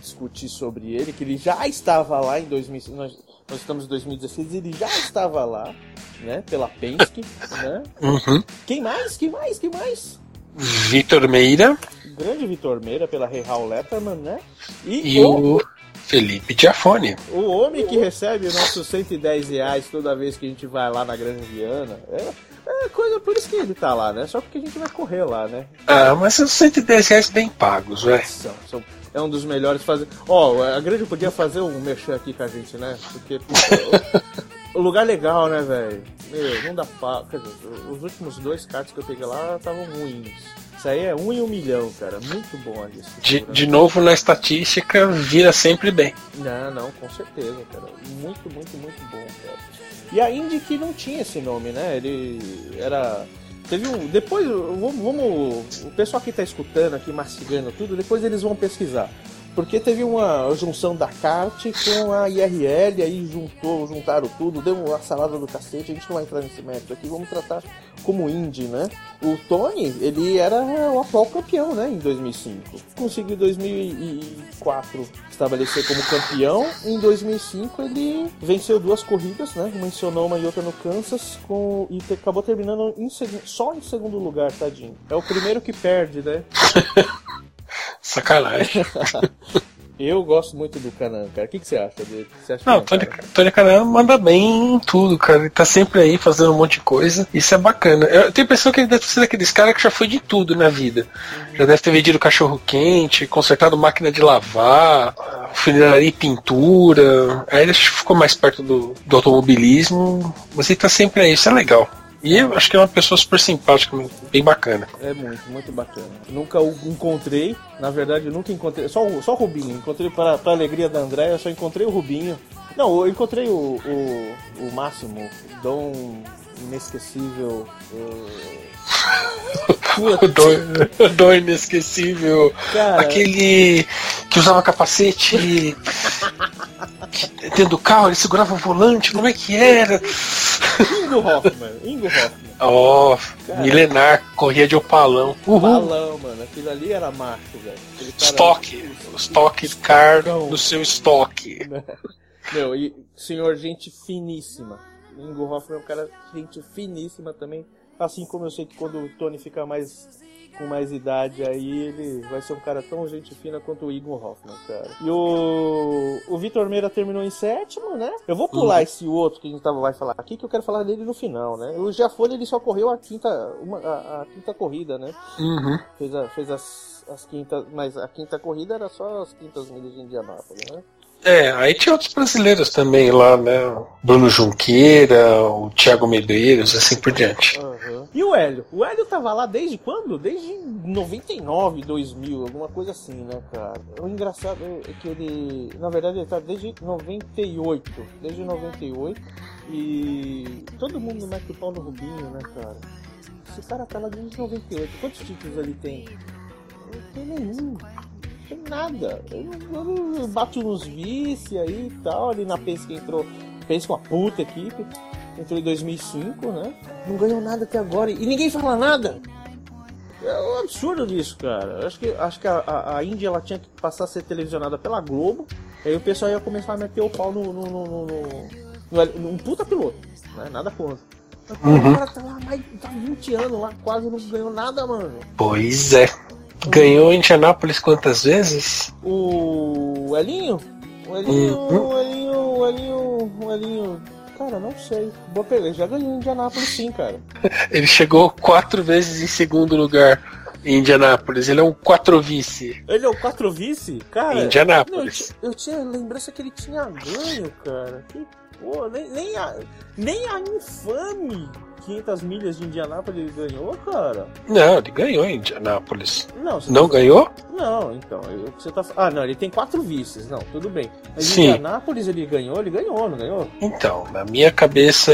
discutir sobre ele, que ele já estava lá em 2005. Nós, nós estamos em 2016, ele já estava lá, né? Pela Penske, né? Uhum. Quem mais? Quem mais? Quem mais? Vitor Meira. Grande Vitor Meira pela Real Letterman, né? E, e o... o Felipe Tiafone. O homem que recebe nossos 110 reais toda vez que a gente vai lá na Grande Viana. É, é coisa por isso que ele tá lá, né? Só porque a gente vai correr lá, né? Ah, mas são 110 reais bem pagos, velho. São, são, é um dos melhores fazer. Ó, oh, a Grande podia fazer um merchan aqui com a gente, né? Porque. lugar legal, né, velho? Meu, não dá pra. Quer dizer, os últimos dois cards que eu peguei lá estavam ruins. Isso aí é um em um milhão, cara. Muito bom ali. De, de novo, na estatística, vira sempre bem. Não, não, com certeza, cara. Muito, muito, muito bom, cara. E a Indy que não tinha esse nome, né? Ele era. Teve um. Depois, vamos. O pessoal que tá escutando aqui, mastigando tudo, depois eles vão pesquisar. Porque teve uma junção da CART com a IRL, aí juntou, juntaram tudo, deu uma salada do cacete, a gente não vai entrar nesse método aqui, vamos tratar como indie, né? O Tony, ele era o atual campeão, né, em 2005. Conseguiu em 2004 estabelecer como campeão, em 2005 ele venceu duas corridas, né, uma em Sonoma e outra no Kansas, com, e acabou terminando em, só em segundo lugar, tadinho. É o primeiro que perde, né? Sacanagem. Eu gosto muito do Canan, cara. O que, que você acha dele? Você acha não, Tony, Tony Canan manda bem em tudo, cara. Ele tá sempre aí fazendo um monte de coisa. Isso é bacana. Eu tenho a impressão que ele deve ser daqueles caras que já foi de tudo na vida. Uhum. Já deve ter vendido cachorro quente, consertado máquina de lavar, funilaria e pintura. Aí ele ficou mais perto do, do automobilismo. Mas ele tá sempre aí, isso é legal. E eu acho que é uma pessoa super simpática, bem bacana. É muito, muito bacana. Nunca o encontrei, na verdade, nunca encontrei. Só, só o Rubinho. Encontrei para, para a alegria da André, eu só encontrei o Rubinho. Não, eu encontrei o, o, o Máximo, Dom Inesquecível. Uh... o Dom, Inesquecível. Cara... Aquele que usava capacete dentro do carro, ele segurava o volante, como é que era? Ingo Hoffman, Ingo Hoffman. Oh, cara, milenar, corria de opalão. Uhul. Opalão, mano, aquilo ali era macho, velho. Estoque, o estoque car no seu estoque. Meu, e senhor, gente finíssima. Ingo Hoffman é um cara, gente finíssima também. Assim como eu sei que quando o Tony fica mais com mais idade aí, ele vai ser um cara tão gente fina quanto o Igor Hoffman, cara. E o, o Vitor Meira terminou em sétimo, né? Eu vou pular uhum. esse outro que a gente tava, vai falar aqui, que eu quero falar dele no final, né? O Jafone, ele só correu a quinta, uma, a, a quinta corrida, né? Uhum. Fez, a, fez as, as quintas, mas a quinta corrida era só as quintas milhas de Indianápolis, né? É, aí tinha outros brasileiros também lá, né? Bruno Junqueira, o Thiago Medeiros, assim por diante. Uhum. E o Hélio? O Hélio tava lá desde quando? Desde 99, 2000, alguma coisa assim, né, cara? O engraçado é que ele, na verdade, ele tá desde 98, desde 98, e todo mundo mete o pau no Rubinho, né, cara? Esse cara tá lá desde 98, quantos títulos ele tem? Não tem nenhum tem nada. Eu, bato nos vice aí e tal. Ali na Penske entrou. Com a puta equipe. Entrou em 2005, né? Não ganhou nada até agora. E ninguém fala nada. É um absurdo disso, cara. Acho que, acho que a, a, Índia ela tinha que passar a ser televisionada pela Globo. Aí o pessoal ia começar a meter o pau no. no, no, no, no, um puta piloto. Né? Nada contra. Uhum. O cara tá lá mais tá 20 anos lá, quase não ganhou nada, mano. Pois é. Ganhou em Indianápolis quantas vezes? O Elinho? O Elinho, uhum. o Elinho, o Elinho, o Elinho. Cara, não sei. Boa pergunta. Já ganhou Indianápolis sim, cara. Ele chegou quatro vezes em segundo lugar em Indianápolis. Ele é um quatro vice. Ele é um quatro vice? Cara. Em Indianápolis. Não, eu, eu, tinha lembrança que ele tinha ganho, cara. Que Pô, nem, nem, a, nem a infame 500 milhas de Indianápolis ele ganhou, cara. Não, ele ganhou em Indianápolis. Não, Não tá- ganhou? Não, então, eu- você tá Ah, não, ele tem quatro vices, não, tudo bem. Mas Sim. Indianápolis ele ganhou, ele ganhou, não ganhou? Então, na minha cabeça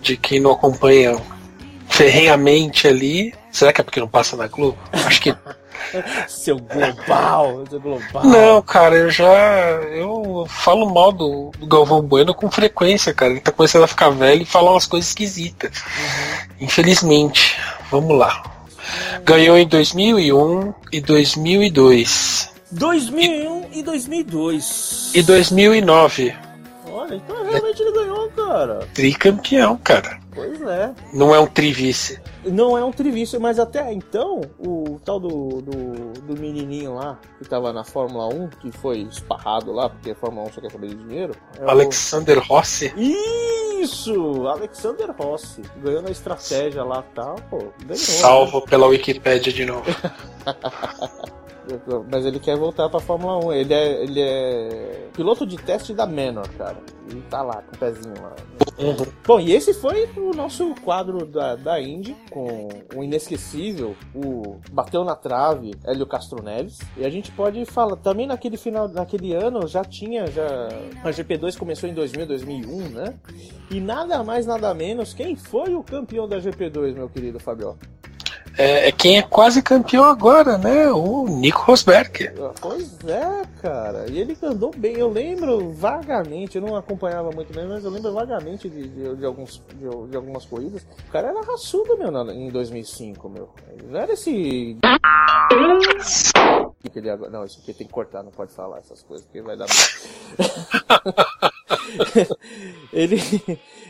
de quem não acompanha ferrenhamente ali. Será que é porque não passa na Globo? Acho que. Seu global, seu global. Não, cara, eu já. Eu falo mal do, do Galvão Bueno com frequência, cara. Ele tá começando a ficar velho e falar umas coisas esquisitas. Infelizmente. Vamos lá. Ganhou em 2001 e 2002. 2001 e 2002. E 2009. Olha, então realmente ele ganhou, cara. Tricampeão, cara. Pois é. Não é um trivice. Não é um trivício, mas até então, o tal do, do, do menininho lá, que tava na Fórmula 1, que foi esparrado lá, porque a Fórmula 1 só quer saber de dinheiro. é o- Alexander Rossi. Isso! Alexander Rossi. Ganhou na estratégia lá e tal, pô. Ganhou. Salvo pela Wikipédia de novo. Mas ele quer voltar pra Fórmula 1. Ele é, ele é piloto de teste da Menor, cara. E tá lá, com o pezinho lá. Bom, e esse foi o nosso quadro da, da Indy, com o inesquecível, o Bateu na Trave, Hélio Castro Neves. E a gente pode falar, também naquele final, naquele ano já tinha, já a GP2 começou em 2000, 2001, né? E nada mais, nada menos, quem foi o campeão da GP2, meu querido Fabio? É, é quem é quase campeão agora, né? O Nico Rosberg. Pois é, cara. E ele andou bem. Eu lembro vagamente, eu não acompanhava muito bem, mas eu lembro vagamente de, de, de alguns, de, de algumas corridas. O cara era raçudo, meu, na- em 2005, meu. Não era esse. Não, isso aqui tem que cortar, não pode falar essas coisas, porque vai dar. ele,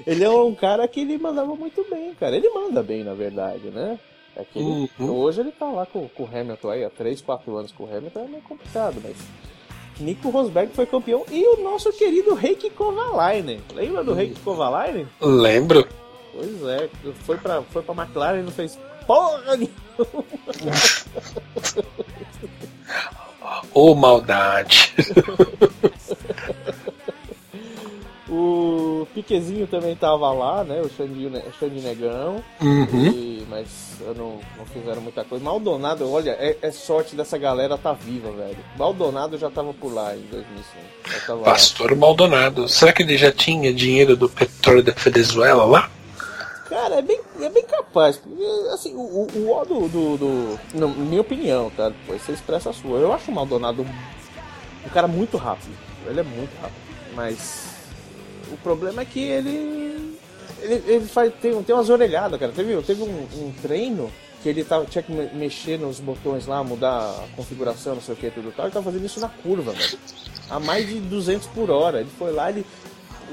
ele é um cara que ele mandava muito bem, cara. Ele manda bem, na verdade, né? É que ele- Uhum. Hoje ele tá lá com, com o Hamilton aí, há 3, 4 anos com o Hamilton é meio complicado, mas. Nico Rosberg foi campeão e o nosso querido Heikki Kovalainen. Lembra do Heikki Kovalainen? Lembro. Pois é, foi pra, foi pra McLaren e não fez porra nenhuma. Ô maldade. O Piquezinho também tava lá, né? O Xandinho, Negão. Uhum. E- mas eu não, não fizeram muita coisa. Maldonado, olha, é, é sorte dessa galera tá viva, velho. Maldonado já tava por lá em 2005. Já tava lá. Pastor Maldonado. Será que ele já tinha dinheiro do petróleo da Venezuela lá? Cara, é bem, é bem capaz. Assim, o, o, o ó do, do, do- Na minha opinião, tá? Depois você expressa a sua. Eu acho o Maldonado um, um cara muito rápido. Ele é muito rápido. Mas o problema é que ele. Ele, ele faz, tem, tem umas orelhadas, cara. Teve, teve um, um treino que ele tava, tinha que me- mexer nos botões lá, mudar a configuração, não sei o que, tudo tal. Ele tava fazendo isso na curva, velho. A mais de 200 por hora. Ele foi lá, ele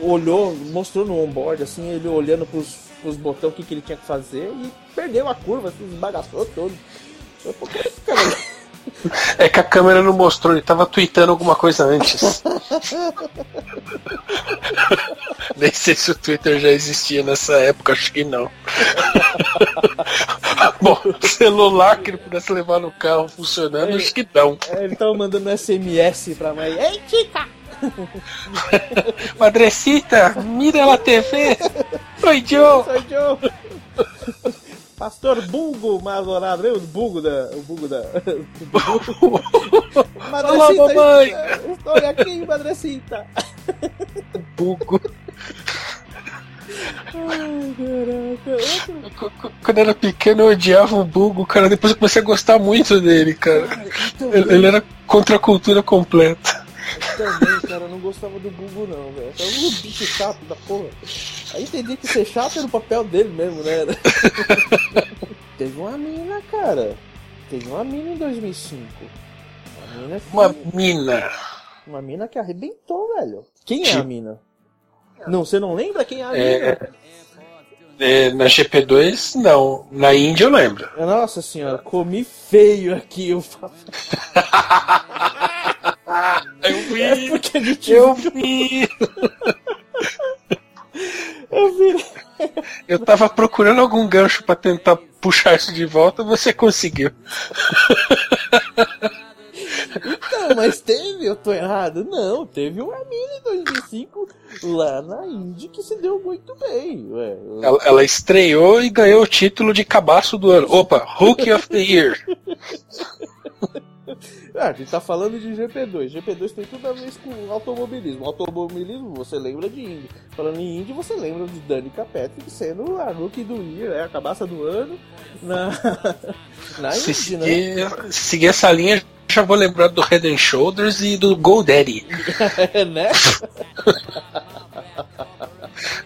olhou, mostrou no onboard, assim, ele olhando pros, pros botões o que, que ele tinha que fazer e perdeu a curva, se esbagaçou todo. Eu, pô, que cara? É que a câmera não mostrou, ele tava tweetando alguma coisa antes. Nem sei se o Twitter já existia nessa época, acho que não. Bom, celular que ele pudesse levar no carro funcionando, acho que não. É, ele tava mandando SMS pra mãe. Ei, Tica! Madrecita, mira la TV. Oi, Joe. Sou Joe! Pastor Bulgo Mazorado, lembra do Bulgo da. O Bulgo da. Olá, mamãe. estou- aqui, madrecita! Bugo. Ai, caraca. Quando eu era pequeno eu odiava o Bugo, cara. Depois eu comecei a gostar muito dele, cara. Então, Ele ele era contra a cultura completa. Também, cara, eu não gostava do Bulgo, não, velho. Era um bicho chato da porra. Aí entendi que ser chato era o papel dele mesmo, né? Teve uma mina, cara. Teve uma mina em 2005. Uma mina que, Uma mina. uma mina que arrebentou, velho. Quem é Tipo- a mina? Não, você não lembra quem é a É, mina? É, na GP2, não. Na Índia eu lembro. Nossa senhora, comi feio aqui. Eu, fa- Eu é vi. porque a gente Eu vi. eu vi. Eu tava procurando algum gancho pra tentar puxar isso de volta, você conseguiu. Então, mas teve, eu tô errado? Não, teve uma mina em 2005 lá na Indy que se deu muito bem. Ué, ela, ela, estreou e ganhou o título de cabaço do ano. Opa, Rookie of the Year. Ah, a gente tá falando de GP2. GP2 tem tudo a ver com automobilismo. Automobilismo, você lembra de Indy. Falando em Indy, você lembra de Danica Patrick sendo a rookie do year, é a cabaça do ano na, na se Indy, seguir, né? Se seguir essa linha, já vou lembrar do Head and Shoulders e do GoDaddy. né?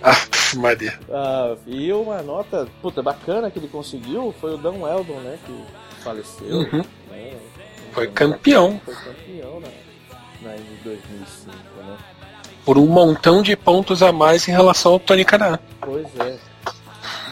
ah, Maria. Ah, e uma nota puta, bacana que ele conseguiu foi o Dan Weldon, né? Que faleceu. Uhum. Né? Foi campeão. Foi campeão na, na 2005, né? Por um montão de pontos a mais em relação ao Tony Canan. Pois é.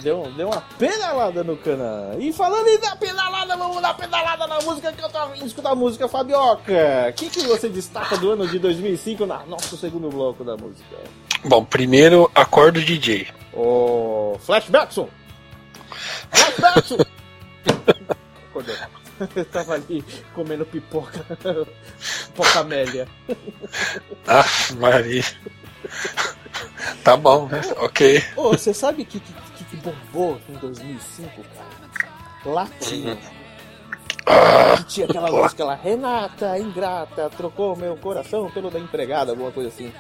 Deu, deu uma pedalada no Canan. E falando em dar pedalada, vamos dar pedalada na música que eu tô vindo escutar a música Fabioca. O que, que você destaca do ano de 2005 na nosso segundo bloco da música? Bom, primeiro, acordo DJ. O Flashbackson! Flashbackson! Acordei. Eu tava ali comendo pipoca. pipoca Amélia. Ah, Maria. Tá bom, né? Ok. Ô, você sabe que, que, que bombou em 2005, cara? Latino. Ah, que tinha aquela música lá, Renata, ingrata, trocou meu coração pelo da empregada, alguma coisa assim.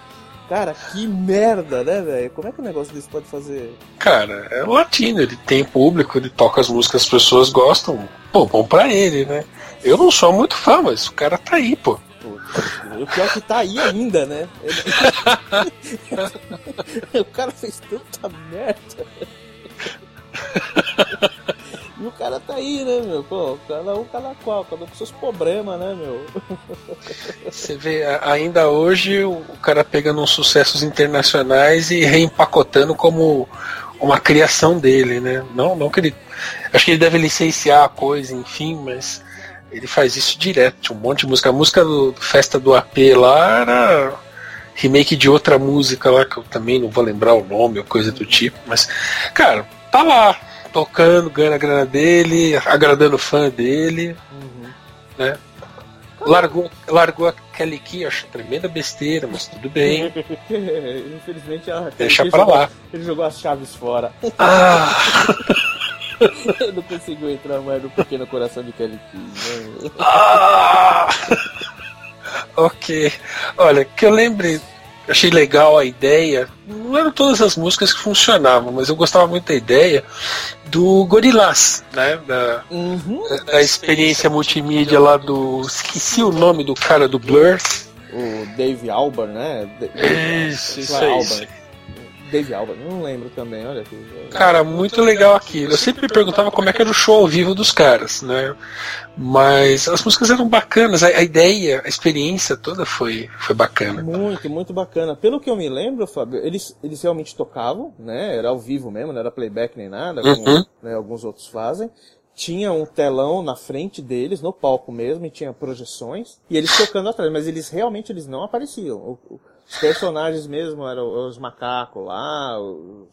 Cara, que merda, né, velho? Como é que um negócio desse pode fazer? Cara, é latino, ele tem público, ele toca as músicas que as pessoas gostam. Pô, bom pra ele, né? Eu não sou muito fã, mas o cara tá aí, pô. O pior é que tá aí ainda, né? o cara fez tanta merda. E o cara tá aí, né, meu? Pô, cada um, cada qual, cada um com seus problemas, né, meu? Você vê, ainda hoje o cara pegando uns sucessos internacionais e reempacotando como uma criação dele, né? Não, não que ele. Acho que ele deve licenciar a coisa, enfim, mas ele faz isso direto. Um monte de música. A música do Festa do AP lá era remake de outra música lá, que eu também não vou lembrar o nome ou coisa do tipo, mas, cara, tá lá tocando, ganhando a grana dele, agradando o fã dele, uhum. né? Largou, largou a Kelly Key, acho tremenda besteira, mas tudo bem. Infelizmente, a deixa pra jogou, lá. Ele jogou as chaves fora. Ah! ele não conseguiu entrar mais no pequeno coração de Kelly Key. Né? Ah! ok. Olha, que eu lembre achei legal a ideia. Não eram todas as músicas que funcionavam, mas eu gostava muito da ideia do Gorillaz, né? Da, uhum. experiência multimídia lá do. Esqueci o nome do cara do Blur. O Dave Alban, né? Isso, isso, isso. Dave Alba, não lembro também, olha aqui. Cara, muito legal aquilo. Eu sempre me perguntava como é que era o show ao vivo dos caras, né? Mas as músicas eram bacanas, a, ideia, a experiência toda foi, foi bacana. Muito, muito bacana. Pelo que eu me lembro, Fábio, eles, eles realmente tocavam, né? Era ao vivo mesmo, não era playback nem nada, como uhum. né, alguns outros fazem tinha um telão na frente deles, no palco mesmo, e tinha projeções, e eles tocando atrás, mas eles realmente eles não apareciam. O, os personagens mesmo eram os macacos lá, os,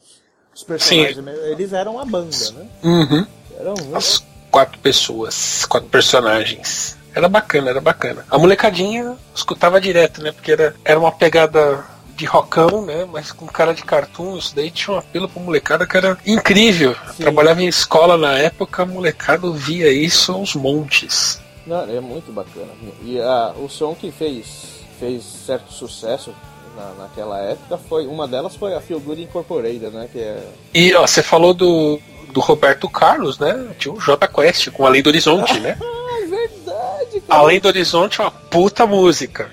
os personagens mesmo, eles eram a banda, né? Uhum. Eram As quatro pessoas, quatro personagens. Era bacana, era bacana. A molecadinha escutava direto, né? Porque era, era uma pegada de rockão, né? Mas com cara de cartoon, isso daí tinha um apelo pra molecada que era incrível. Trabalhava em escola na época, a molecada via isso aos montes. Não, é muito bacana. E a, o som que fez fez certo sucesso na, naquela época foi uma delas foi a Feel Good Incorporated, né? Que é... E ó, você falou do, do Roberto Carlos, né? Tinha o J Quest com Além do Horizonte, né? Ah, verdade, cara. Além do Horizonte é uma puta música.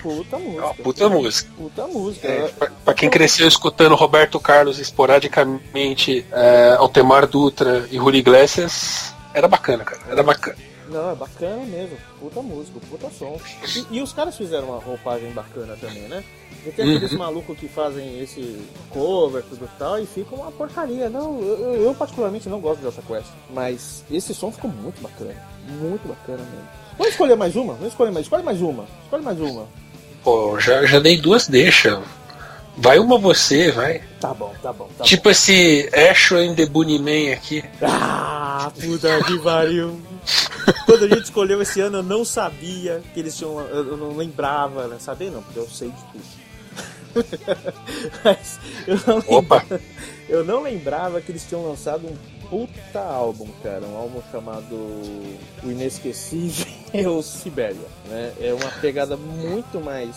Puta música. É uma puta música. Puta música. É, pra, pra, quem cresceu escutando Roberto Carlos esporadicamente, é, Altemar Dutra e Rui Iglesias, era bacana, cara. Era bacana. Não, é bacana mesmo. Puta música, puta som. E, e os caras fizeram uma roupagem bacana também, né? E tem aqueles uhum. malucos que fazem esse cover, tudo tal, e fica uma porcaria. Não, eu, eu particularmente não gosto dessa quest. Mas esse som ficou muito bacana. Muito bacana mesmo. Vamos escolher mais uma? Vamos escolher mais. Escolhe mais uma. Escolhe mais uma. Pô, já, já dei duas, deixa. Vai uma você, vai. Tá bom, tá bom. Tá tipo bom. esse Asho and the Bunnyman aqui. Ah, puta que pariu. quando a gente escolheu esse ano, eu não sabia que eles tinham. Eu não lembrava, né? Sabia não, porque eu sei de tudo. Mas eu não, lembrava, eu não lembrava que eles tinham lançado um puta álbum, cara. Um álbum chamado O Inesquecível Sibéria, né? É uma pegada muito mais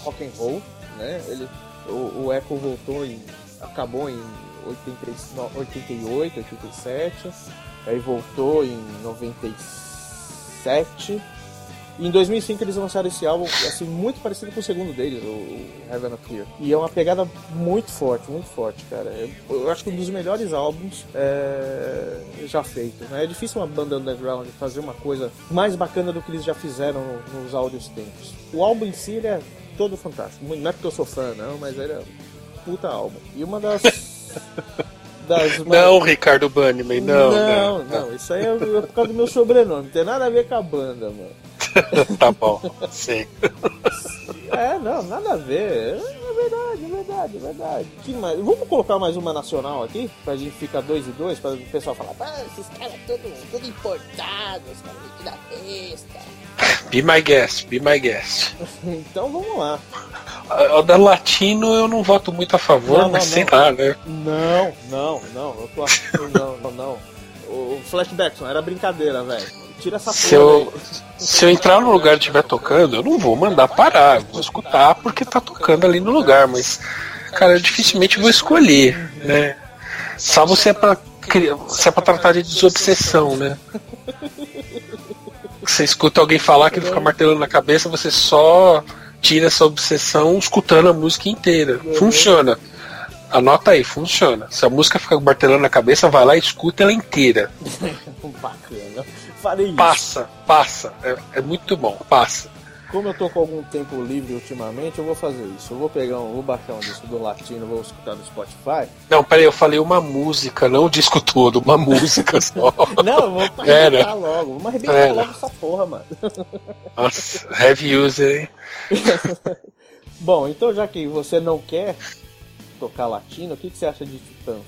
rock and roll, né? Ele, o, o Echo voltou e acabou em 83, 88, 87, aí voltou em 97. E em 2005 eles lançaram esse álbum, assim, muito parecido com o segundo deles, o Heaven Appear. E é uma pegada muito forte, muito forte, cara. Eu, acho que um dos melhores álbuns é, já feitos. Né? É difícil uma banda underground fazer uma coisa mais bacana do que eles já fizeram nos áudios tempos. O álbum em si é todo fantástico. Não é porque eu sou fã, não, mas ele é um puta álbum. E uma das das Não, Ricardo Banniman, não, não, não. Não, isso aí é por causa do meu sobrenome, não tem nada a ver com a banda, mano. tá bom, sim. É, não, nada a ver. É verdade, é verdade, é verdade. Que mais? Vamos colocar mais uma nacional aqui? Pra gente ficar dois e dois, pra o pessoal falar, ah, esses caras tudo, tudo importados, os caras da besta. Be my guest, be my guest. então vamos lá. O da Latino eu não voto muito a favor, não, mas não, sei lá, né? Não, não, não. Eu tô não, não, não. O Flashbackson era brincadeira, velho. Tira essa se eu, se eu entrar no lugar e estiver tocando, eu não vou mandar parar. vou escutar porque tá tocando ali no lugar, mas, cara, eu dificilmente vou escolher, né? Só você é pra, se é pra tratar de desobsessão, né? Você escuta alguém falar que ele fica martelando na cabeça, você só tira essa obsessão escutando a música inteira. Funciona. Anota aí, funciona. Se a música fica martelando na cabeça, vai lá e escuta ela inteira. Bacana. Farei isso. Passa, passa. É, é muito bom, passa como eu tô com algum tempo livre ultimamente, eu vou fazer isso. Eu vou pegar um, vou baixar um disco do latino, vou escutar no Spotify. Não, peraí, eu falei uma música, não o disco todo, uma música só. não, eu vou arrebentar logo. Vamos arrebentar Era. logo essa porra, mano. Nossa, heavy user, hein? Bom, então já que você não quer tocar latino, o que, que você acha de Titãs?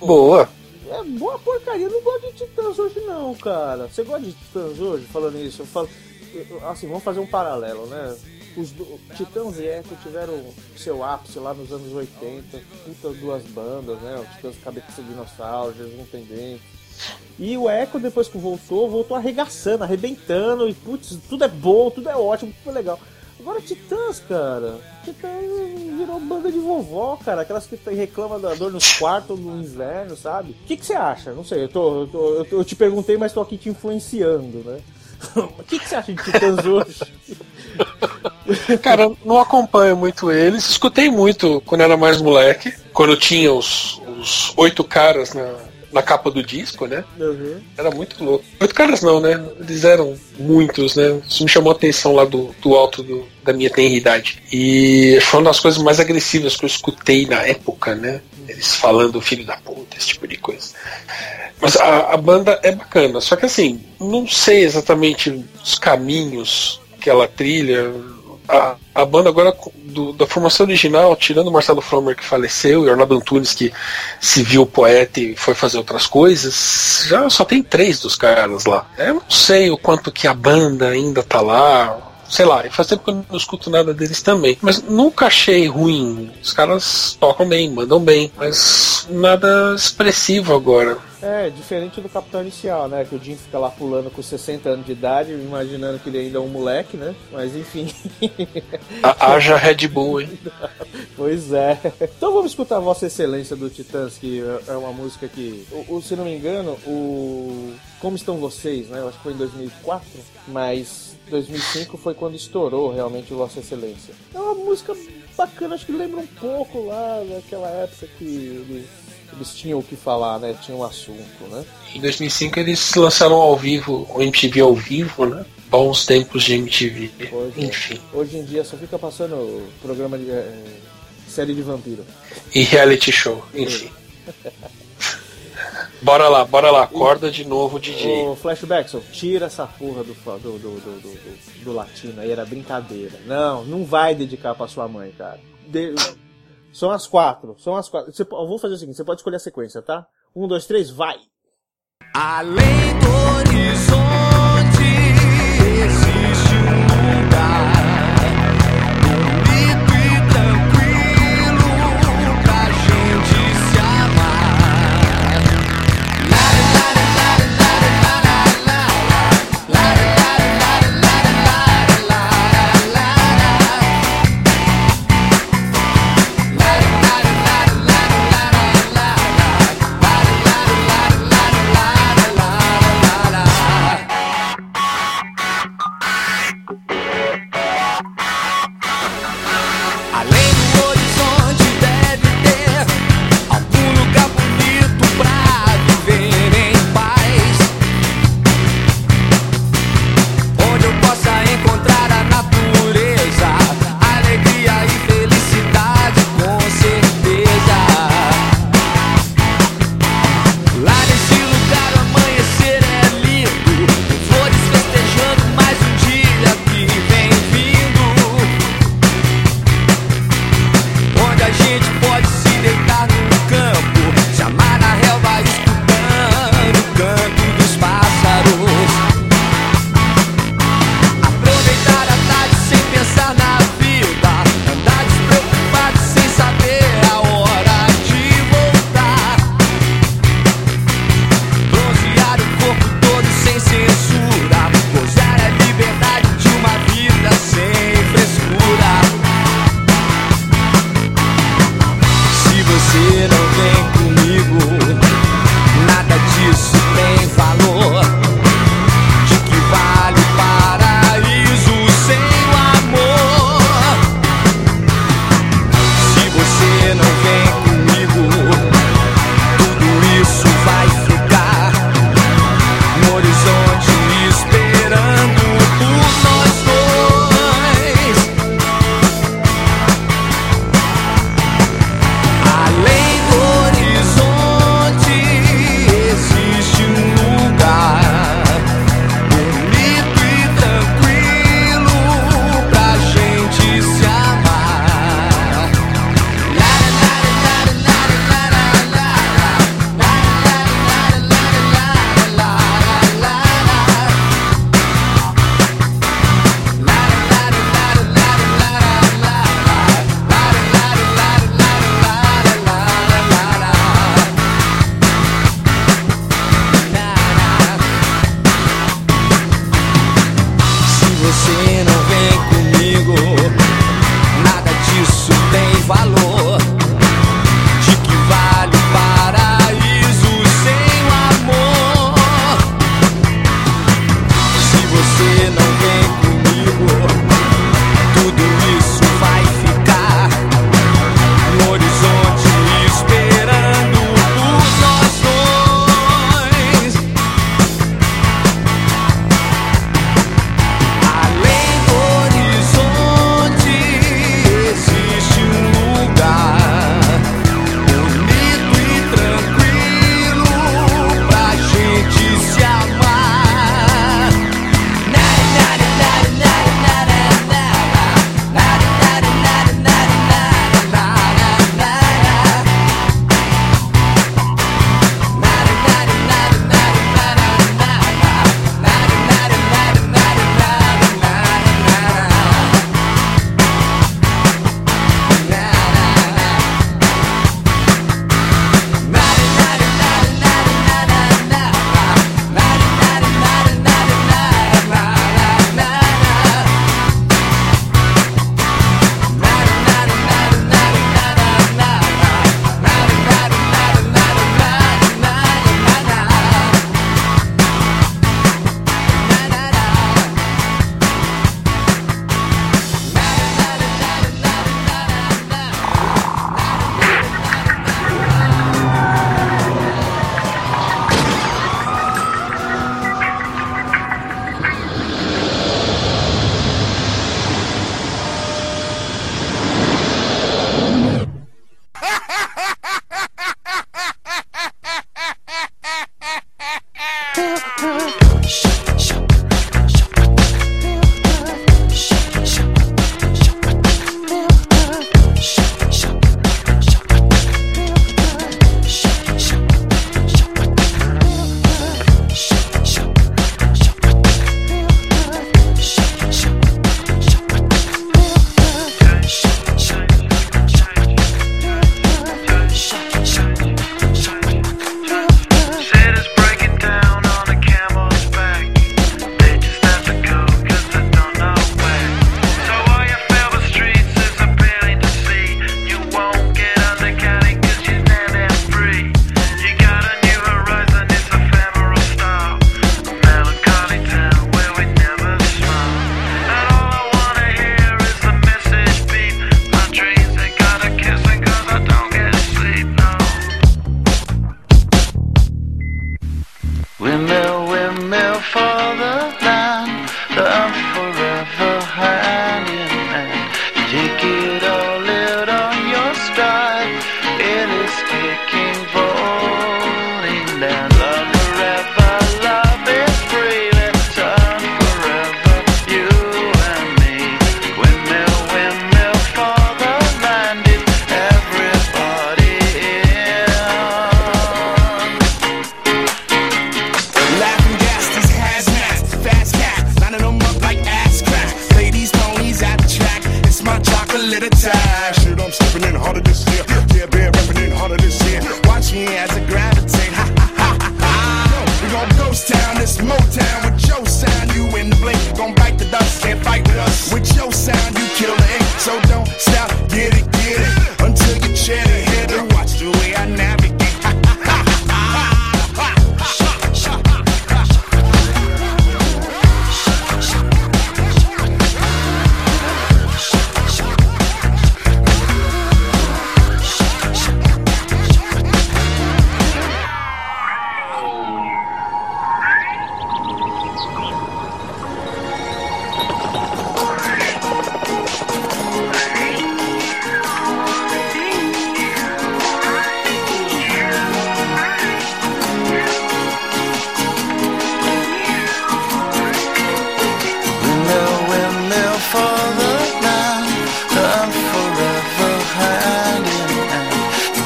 Boa. É boa porcaria, eu não gosto de Titãs hoje não, cara. Você gosta de Titãs hoje? Falando isso, eu falo assim, vamos fazer um paralelo, né? Os Titãs e Echo tiveram seu ápice lá nos anos 80, puta duas bandas, né? Os Titãs Cabeça de Dinossauro, Jesus Não Tem Dente. E o Echo, depois que voltou, voltou arregaçando, arrebentando, e putz, tudo é bom, tudo é ótimo, tudo é legal. Agora Titãs, cara. Titãs virou banda de vovó, cara. Aquelas que reclamam da dor nos quartos no inverno, sabe? O que, que você acha? Não sei, eu, tô, eu, tô, eu te perguntei, mas tô aqui te influenciando, né? O que, que você acha de Titãs hoje? Cara, não acompanho muito eles. Escutei muito quando era mais moleque. Quando tinha os, os oito caras na, na capa do disco, né? Uhum. Era muito louco. Oito caras não, né? Eles eram muitos, né? Isso me chamou a atenção lá do, do alto do, da minha tenridade. E foi uma das coisas mais agressivas que eu escutei na época, né? Eles falando filho da puta, esse tipo de coisa. Mas a, a banda é bacana, só que assim, não sei exatamente os caminhos que ela trilha. A, a banda agora do, da formação original, tirando Marcelo Fromer que faleceu e o Arnaldo Antunes que se viu poeta e foi fazer outras coisas, já só tem três dos caras lá. Eu não sei o quanto que a banda ainda tá lá, sei lá, faz tempo que eu não escuto nada deles também. Mas nunca achei ruim. Os caras tocam bem, mandam bem, mas nada expressivo agora. É, diferente do Capitão Inicial, né? Que o Jim fica lá pulando com 60 anos de idade, imaginando que ele ainda é um moleque, né? Mas enfim. Haja Red Bull, hein? pois é. Então vamos escutar a Vossa Excelência do Titãs, que é uma música que, o, se não me engano, o Como Estão Vocês, né? Eu acho que foi em 2004, mas 2005 foi quando estourou realmente o Vossa Excelência. É uma música bacana, acho que lembra um pouco lá daquela época que eles eles tinham o que falar, né? Tinham um assunto, né? Em 2005 eles lançaram ao vivo, o MTV ao vivo, né? Bons tempos de MTV. Hoje. Enfim. Hoje em dia só fica passando programa de é, série de vampiro. E reality show, enfim. bora lá, bora lá, acorda de novo, DJ. O Flashback, tira essa porra do, do, do, do, do, do latino aí, era brincadeira. Não, não vai dedicar pra sua mãe, cara. De são as quatro. São as quatro. Você, eu vou fazer o seguinte: você pode escolher a sequência, tá? Um, dois, três, vai! Muito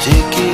Sé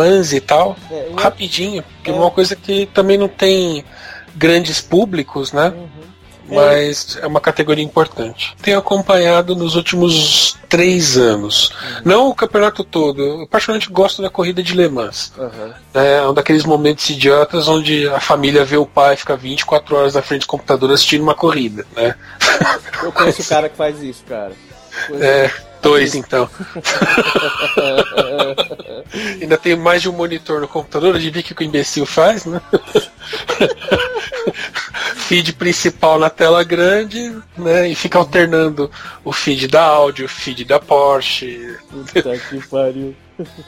Mans e tal. É, Rapidinho. Porque é uma coisa que também não tem grandes públicos, né? Uhum. Mas é. é uma categoria importante. Tenho acompanhado nos últimos três anos. Uhum. Não o campeonato todo. Eu particularmente gosto da corrida de Le Mans. Uhum. É um daqueles momentos idiotas onde a família vê o pai ficar 24 horas na frente do computador assistindo uma corrida, né? Eu conheço o cara que faz isso, cara. é. Dois, então. Ainda tem mais de um monitor no computador, adivinha o que o imbecil faz, né? feed principal na tela grande, né? E fica alternando o feed da áudio, o feed da Porsche. Puta que pariu.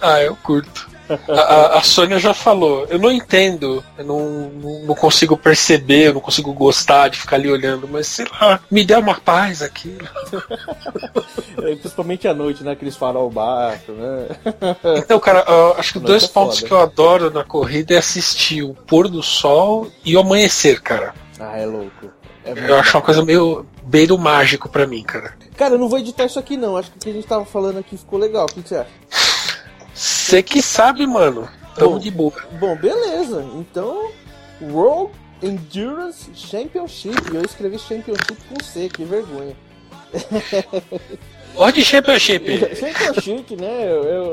Ah, eu curto. A, a, Sônia já falou, eu não entendo, eu não, não, consigo perceber, eu não consigo gostar de ficar ali olhando, mas sei lá, me dê uma paz aquilo. É, principalmente à noite, né? Aqueles farol baixo, né? Então, cara, acho que dois é pontos foda. que eu adoro na corrida é assistir o pôr do sol e o amanhecer, cara. Ah, é louco. É eu acho uma coisa meio beiro mágico para mim, cara. Cara, eu não vou editar isso aqui não. Acho que o que a gente tava falando aqui ficou legal. O que, que você acha? Você que sabe, mano. Tamo bom, de boa. Bom, beleza. Então, World Endurance Championship. Eu escrevi Championship com C, que vergonha. World Championship. Championship, né?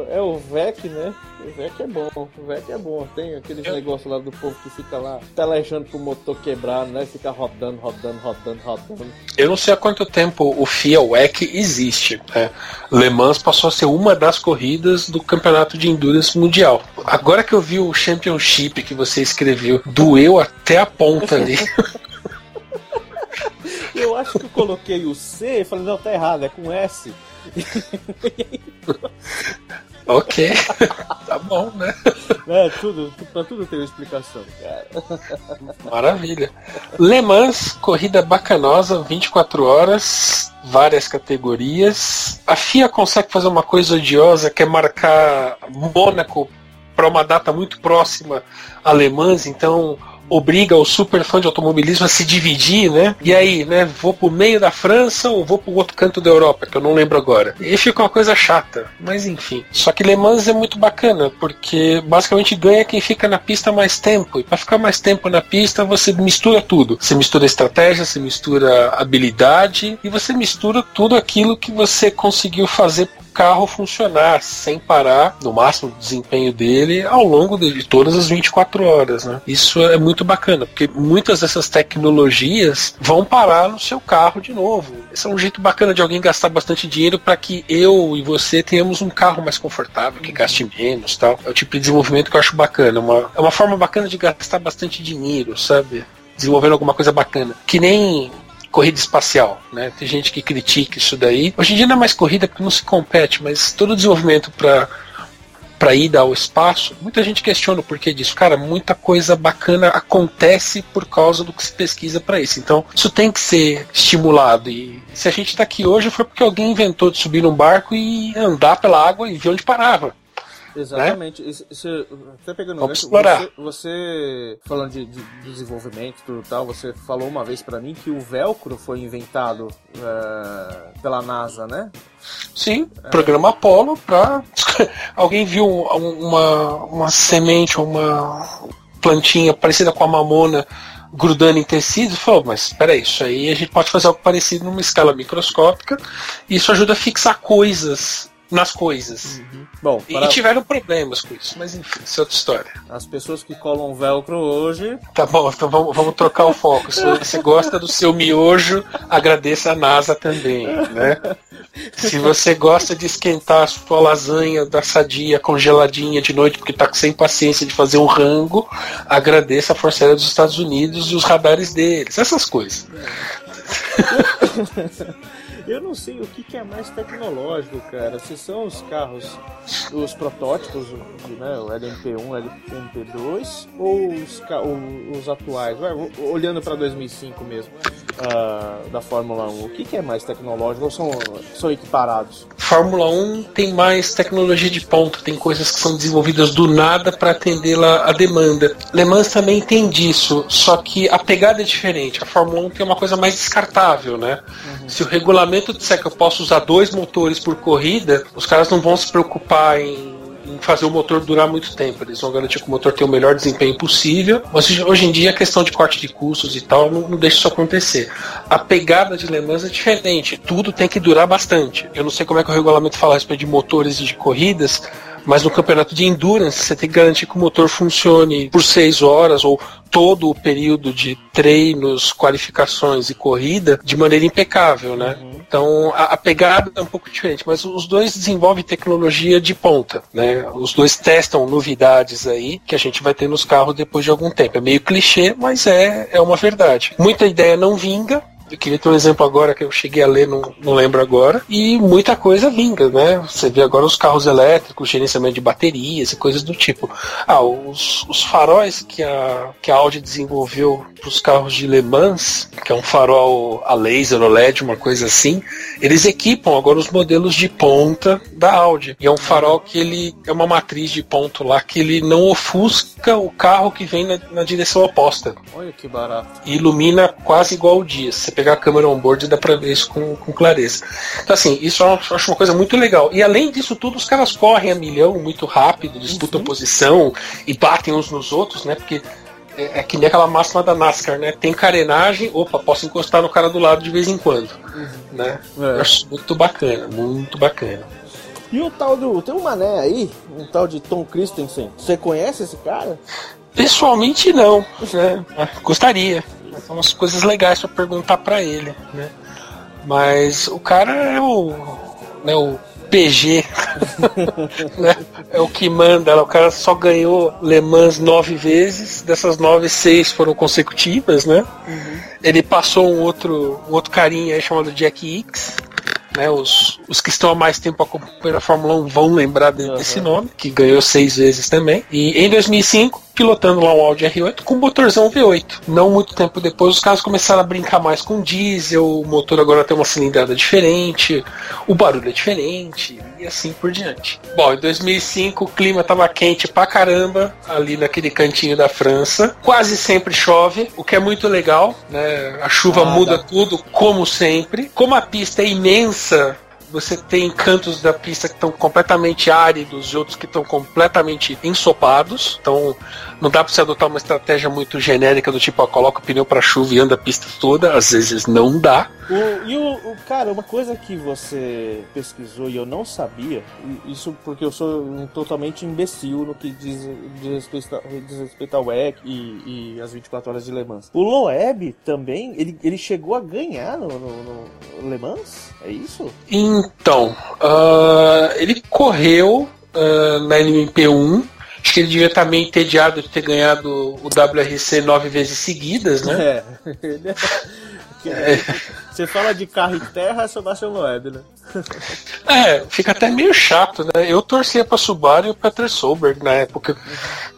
É, é, o VEC, né? O VEC é bom, o VEC é bom. Tem aqueles eu... negócios lá do povo que fica lá telejando pro motor quebrar, né? Fica rodando, rodando, rodando, rodando. Eu não sei há quanto tempo o FIA WEC existe. Né? Le Mans passou a ser uma das corridas do campeonato de endurance mundial. Agora que eu vi o Championship que você escreveu, doeu até a ponta ali. Eu acho que eu coloquei o C e falei, não, tá errado, é com S. ok, tá bom, né? É, tudo, pra tudo tem uma explicação, cara. Maravilha. Le Mans, corrida bacanosa, 24 horas, várias categorias. A FIA consegue fazer uma coisa odiosa que é marcar Mônaco para uma data muito próxima a Le Mans, então obriga o super fã de automobilismo a se dividir, né? E aí, né? Vou pro meio da França ou vou pro outro canto da Europa, que eu não lembro agora. E fica uma coisa chata, mas enfim. Só que Le Mans é muito bacana, porque basicamente ganha quem fica na pista mais tempo. E para ficar mais tempo na pista, você mistura tudo. Você mistura estratégia, você mistura habilidade e você mistura tudo aquilo que você conseguiu fazer carro funcionar sem parar, no máximo desempenho dele, ao longo de todas as 24 horas. Né? Isso é muito bacana, porque muitas dessas tecnologias vão parar no seu carro de novo. Esse é um jeito bacana de alguém gastar bastante dinheiro para que eu e você tenhamos um carro mais confortável, que gaste menos tal. É o tipo de desenvolvimento que eu acho bacana. Uma, é uma forma bacana de gastar bastante dinheiro, sabe? Desenvolvendo alguma coisa bacana. Que nem corrida espacial, né? Tem gente que critica isso daí. Hoje em dia não é mais corrida porque não se compete, mas todo o desenvolvimento para para ida ao espaço, muita gente questiona o porquê disso. Cara, muita coisa bacana acontece por causa do que se pesquisa para isso. Então, isso tem que ser estimulado. E se a gente está aqui hoje foi porque alguém inventou de subir num barco e andar pela água e ver onde parava. Exatamente. Né? Isso, até pegando Vamos. Você, você, falando de, de, desenvolvimento e tudo tal, você falou uma vez para mim que o velcro foi inventado uh, pela NASA, né? Sim, é. programa Apollo para alguém viu uma, uma semente, uma plantinha parecida com a mamona grudando em tecido, falou, mas espera isso aí a gente pode fazer algo parecido numa escala microscópica, isso ajuda a fixar coisas nas coisas. Uhum. Bom, para... E tiveram problemas com isso, mas enfim, isso é outra história. As pessoas que colam velcro hoje. Tá bom, então vamos, vamos trocar o foco. Se você gosta do seu miojo, agradeça a NASA também, né? Se você gosta de esquentar a sua lasanha da sadia congeladinha de noite porque tá sem paciência de fazer um rango, agradeça a Força Aérea dos Estados Unidos e os radares deles, essas coisas. Eu não sei o que, que, é mais tecnológico, cara. Se são os carros, os protótipos, né, o LMP1, LMP2, ou os, os atuais, olhando para 2005 mesmo, uh, da Fórmula 1, o que, que, é mais tecnológico ou são, são equiparados? Fórmula 1 tem mais tecnologia de ponta, tem coisas que são desenvolvidas do nada para atender lá a demanda. Le Mans também tem disso, só que a pegada é diferente. A Fórmula 1 tem uma coisa mais descartável, né? Uhum. Se o regulamento disser que eu posso usar dois motores por corrida, os caras não vão se preocupar em fazer o motor durar muito tempo. Eles vão garantir que o motor tenha o melhor desempenho possível. Mas hoje em dia a questão de corte de custos e tal não, não deixa isso acontecer. A pegada de Le Mans é diferente. Tudo tem que durar bastante. Eu não sei como é que o regulamento fala a respeito de motores e de corridas, mas no campeonato de endurance você tem que garantir que o motor funcione por seis horas ou todo o período de treinos, qualificações e corrida de maneira impecável, né? Uhum. Então a, a, pegada é um pouco diferente, mas os dois desenvolvem tecnologia de ponta, né? Os dois testam novidades aí que a gente vai ter nos carros depois de algum tempo. É meio clichê, mas é, é uma verdade. Muita ideia não vinga, eu queria ter um exemplo agora que eu cheguei a ler, não, não lembro agora. E muita coisa vinga, né? Você vê agora os carros elétricos, gerenciamento de baterias e coisas do tipo. Ah, os, os faróis que a, que a Audi desenvolveu para os carros de Le Mans, que é um farol a laser ou LED, uma coisa assim, eles equipam agora os modelos de ponta da Audi. E é um farol que ele é uma matriz de ponto lá que ele não ofusca o carro que vem na, na direção oposta. Olha que barato. E ilumina quase igual o dia. Você pegar a câmera on-board dá pra ver isso com, com clareza. Então, assim, isso eu acho uma coisa muito legal. E além disso tudo, os caras correm a milhão muito rápido, disputam uhum. posição e batem uns nos outros, né? Porque é, é, que nem aquela máxima da NASCAR, né? Tem carenagem, opa, posso encostar no cara do lado de vez em quando. Uhum. Né? É. Eu acho muito bacana, muito bacana. E o tal do. Tem um mané aí, um tal de Tom Christensen. Você conhece esse cara? Pessoalmente não, né? Gostaria. São umas coisas legais para perguntar para ele, né? Mas o cara é o, né, o PG, né? É o que manda. O cara só ganhou Le Mans nove vezes, dessas nove, seis foram consecutivas, né? Uhum. Ele passou um outro, um outro carinha aí chamado Jack Hicks, né, os, os que estão há mais tempo acompanhando a Fórmula 1 vão lembrar desse uhum. nome, que ganhou seis vezes também. E em 2005, pilotando lá um Audi R8 com motorzão V8. Não muito tempo depois, os caras começaram a brincar mais com diesel, o motor agora tem uma cilindrada diferente, o barulho é diferente, e assim por diante. Bom, em 2005 o clima estava quente pra caramba, ali naquele cantinho da França. Quase sempre chove, o que é muito legal, né? A chuva ah, muda dá. tudo, como sempre. Como a pista é imensa, você tem cantos da pista que estão completamente áridos e outros que estão completamente ensopados. Então não dá para você adotar uma estratégia muito genérica do tipo, ó, coloca o pneu para chuva e anda a pista toda. Às vezes não dá. O, e o, o, cara, uma coisa que você pesquisou e eu não sabia, isso porque eu sou um totalmente imbecil no que diz, diz, respeito, diz respeito ao WEC e, e as 24 horas de Le Mans. O Loeb também, ele, ele chegou a ganhar no, no, no Le Mans? É isso? Então, uh, ele correu uh, na LMP1 Acho que ele devia estar meio entediado de ter ganhado o WRC nove vezes seguidas, né? É. é. Você fala de carro e terra, é Sebastian Loeb, né? É, fica até meio chato, né? Eu torcia pra Subaru e o Peter Solberg na época,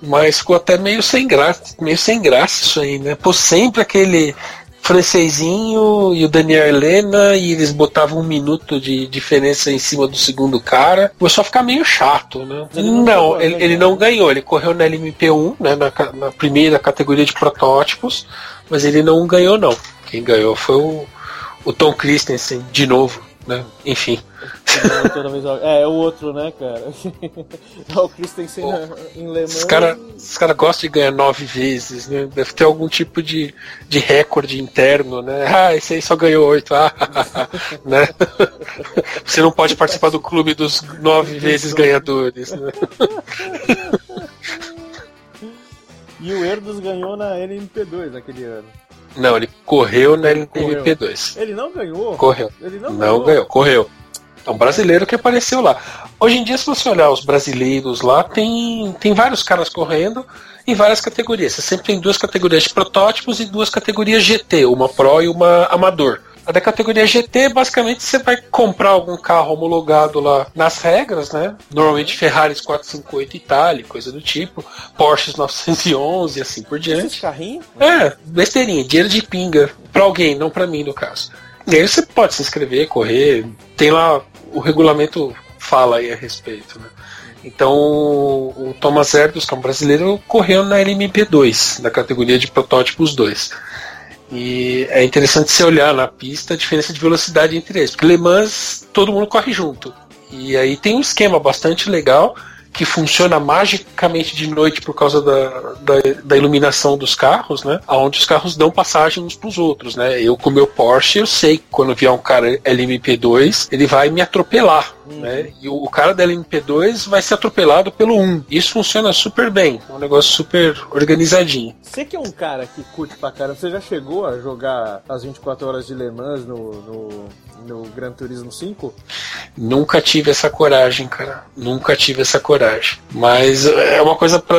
mas ficou até meio sem graça, meio sem graça isso aí, né? Pô, sempre aquele francesinho e o Daniel Helena e eles botavam um minuto de diferença em cima do segundo cara. Começou a ficar meio chato, né? Ele não, não ele, ele, não ganhou. Ele correu na LMP1, né, na, na, primeira categoria de protótipos, mas ele não ganhou, não. Quem ganhou foi o, o Tom Christensen, de novo, né? Enfim. É, é o outro, né, cara? É o Christensen em Le Mans. Os caras cara gostam de ganhar nove vezes, né? Deve ter algum tipo de, de recorde interno, né? Ah, esse aí só ganhou oito. Ah, né? Você não pode participar do clube dos nove vezes ganhadores, né? E o Erdos ganhou na NMP2 naquele ano. Não, ele correu na NMP2. Ele não ganhou? Correu. Ele não, não ganhou. ganhou, correu. É um brasileiro que apareceu lá. Hoje em dia, se você olhar os brasileiros lá, tem, tem vários caras correndo em várias categorias. Você sempre tem duas categorias de protótipos e duas categorias GT, uma Pro e uma Amador. A da categoria GT, basicamente, você vai comprar algum carro homologado lá nas regras, né? Normalmente Ferraris 458 Itália, coisa do tipo, Porsches 911 e assim por diante. Esse carrinho? É, besteirinha, dinheiro de pinga. Pra alguém, não pra mim, no caso. E aí você pode se inscrever, correr. Tem lá o regulamento fala aí a respeito, né? Então, o Thomas Erdos, que é um brasileiro, correu na LMP2, da categoria de protótipos 2. E é interessante você olhar na pista a diferença de velocidade entre eles, porque Le Mans todo mundo corre junto. E aí tem um esquema bastante legal que funciona magicamente de noite por causa da, da, da, iluminação dos carros, né? Onde os carros dão passagem uns pros outros, né? Eu com meu Porsche, eu sei que quando vier um cara LMP2, ele vai me atropelar, uhum. né? E o, cara da LMP2 vai ser atropelado pelo 1. Isso funciona super bem, é um negócio super organizadinho. Você que é um cara que curte pra caramba, você já chegou a jogar as 24 horas de Le Mans no, no no Gran Turismo 5? Nunca tive essa coragem, cara. Nunca tive essa coragem. Mas é uma coisa para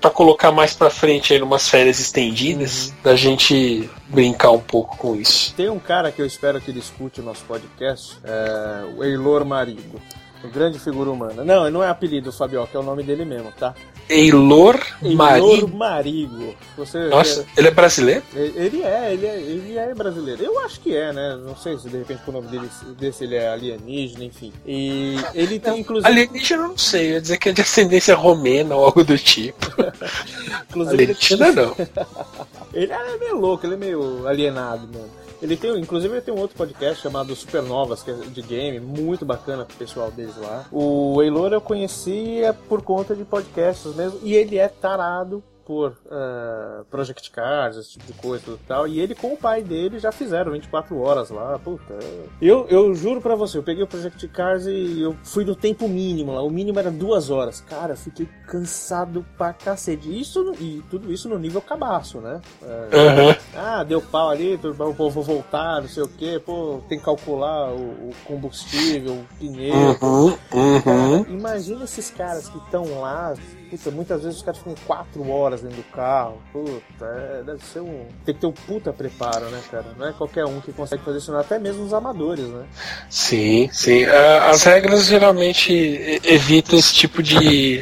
para colocar mais para frente aí numas férias estendidas, uhum. da gente brincar um pouco com isso. Tem um cara que eu espero que ele escute o nosso podcast, é o Eilor Marigo. Um grande figura humana. Não, não é apelido, Fabioca, é o nome dele mesmo, tá? Eilor Marigo. Eilor Marigo. Você, Nossa, é... ele é brasileiro? Ele é, ele é, ele é brasileiro. Eu acho que é, né? Não sei se de repente o nome dele, desse ele é alienígena, enfim. E ele tem inclusive. Alienígena eu não sei, eu ia dizer que é de ascendência romena ou algo do tipo. inclusive, alienígena não. ele é meio louco, ele é meio alienado, mano. Ele tem, inclusive, ele tem um outro podcast chamado Supernovas, que é de game, muito bacana pro pessoal deles lá. O Eilor eu conhecia por conta de podcasts mesmo, e ele é tarado por uh, Project Cars, esse tipo de coisa e tal. E ele com o pai dele já fizeram 24 horas lá. Puta. Eu, eu juro pra você, eu peguei o Project Cars e eu fui no tempo mínimo lá. O mínimo era duas horas. Cara, fiquei cansado pra cacete. Isso, e tudo isso no nível cabaço, né? Uh, uhum. Ah, deu pau ali, o povo voltar, não sei o que. Pô, tem que calcular o, o combustível, o pneu. Uhum, uhum. Cara, imagina esses caras que estão lá Puta, muitas vezes os caras ficam quatro horas dentro do carro. Puta, é, deve ser um. Tem que ter um puta preparo, né, cara? Não é qualquer um que consegue fazer isso, até mesmo os amadores, né? Sim, sim. As regras geralmente evitam esse tipo de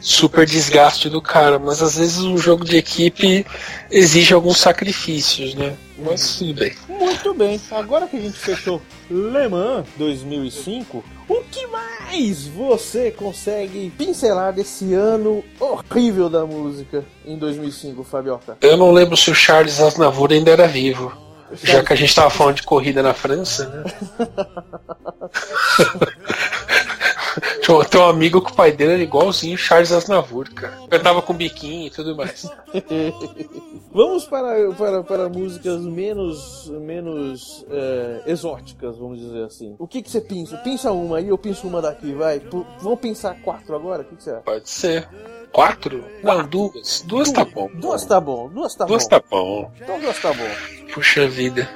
super desgaste do cara, mas às vezes um jogo de equipe exige alguns sacrifícios, né? Mas tudo bem. Muito bem. Agora que a gente fechou Le Mans 2005, o que mais você consegue pincelar desse ano horrível da música em 2005, Fabioca? Eu não lembro se o Charles Aznavour ainda era vivo. Já que a gente estava falando de corrida na França, né? Tem um amigo que o pai dele era igualzinho Charles Aznavour, cara. Cantava com biquinho e tudo mais. vamos para, para, para músicas menos, menos é, exóticas, vamos dizer assim. O que, que você pensa? Pensa uma aí, eu penso uma daqui, vai. P vamos pensar quatro agora? O que, que você acha? Pode ser. Quatro? Não, duas. Duas tá bom. Duas tá bom. Duas tá duas bom. Duas tá bom. Então duas tá bom. Puxa vida.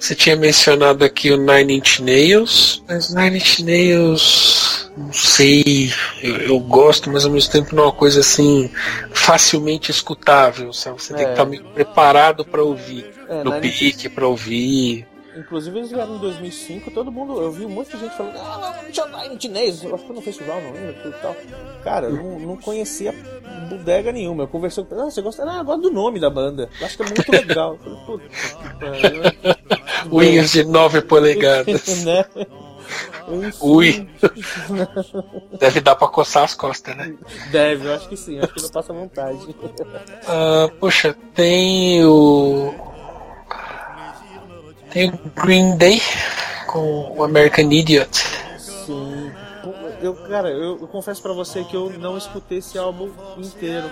Você tinha mencionado aqui o Nine Inch Nails, mas Nine Inch Nails, não sei, eu, eu, gosto, mas ao mesmo tempo não é uma coisa assim facilmente escutável, sabe? Você é. tem que estar meio preparado para ouvir, é, no pique para ouvir. Inclusive eles vieram em 2005, todo mundo, eu vi muita gente falando, ah, tinha Nine Inch Nails, eu acho que no festival, não lembro, tudo tal. Cara, eu não, não conhecia bodega nenhuma. Eu conversei com ah, você gosta? Ah, eu gosto do nome da banda. Eu acho que é muito legal. Puta, Unhas de 9 polegadas. né? Ui! Deve dar pra coçar as costas, né? Deve, eu acho que sim, acho que não passa vontade. Uh, poxa, tem o. Tem o Green Day com o American Idiot. Sim. Eu, cara, eu, eu confesso para você que eu não escutei esse álbum inteiro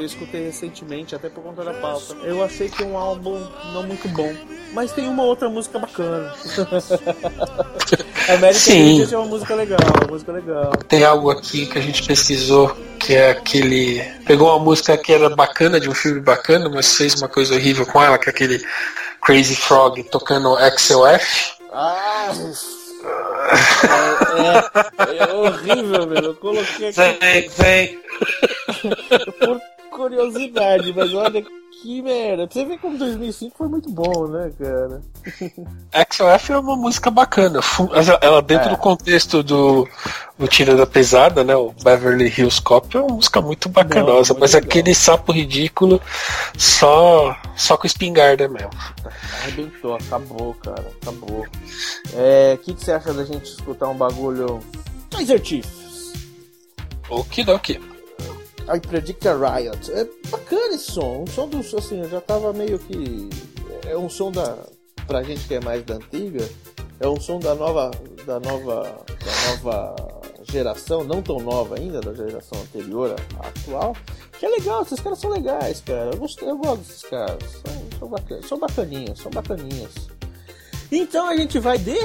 eu escutei recentemente, até por conta da pauta. Eu achei que é um álbum não muito bom. Mas tem uma outra música bacana. American Sim. é uma música legal, uma música legal. Tem algo aqui que a gente pesquisou que é aquele. Pegou uma música que era bacana, de um filme bacana, mas fez uma coisa horrível com ela, que é aquele Crazy Frog tocando XOF. Ah! É, é, é horrível, meu. Eu coloquei aqui. Vem, vem. Por curiosidade, mas olha que merda. Pra você ver como 2005 foi muito bom, né, cara? XOF é uma música bacana. Ela dentro é. do contexto do, do Tira da Pesada, né? O Beverly Hills Cop é uma música muito bacanosa, Não, mas legal. aquele sapo ridículo só só com espingarda mesmo. Arrebentou, acabou, cara, acabou. É, o que, que você acha da gente escutar um bagulho Kaiser Chiefs? Okidoki. I Predict a Riot. É bacana esse som. Um som do. Assim, eu já tava meio que. É um som da. Pra gente que é mais da antiga. É um som da nova. Da nova. Da nova geração, não tão nova ainda, da geração anterior à atual. Que é legal, esses caras são legais, cara. Eu, gosto, eu gosto desses caras. São, são, bacan são bacaninhas, são bacaninhas. Então a gente vai de.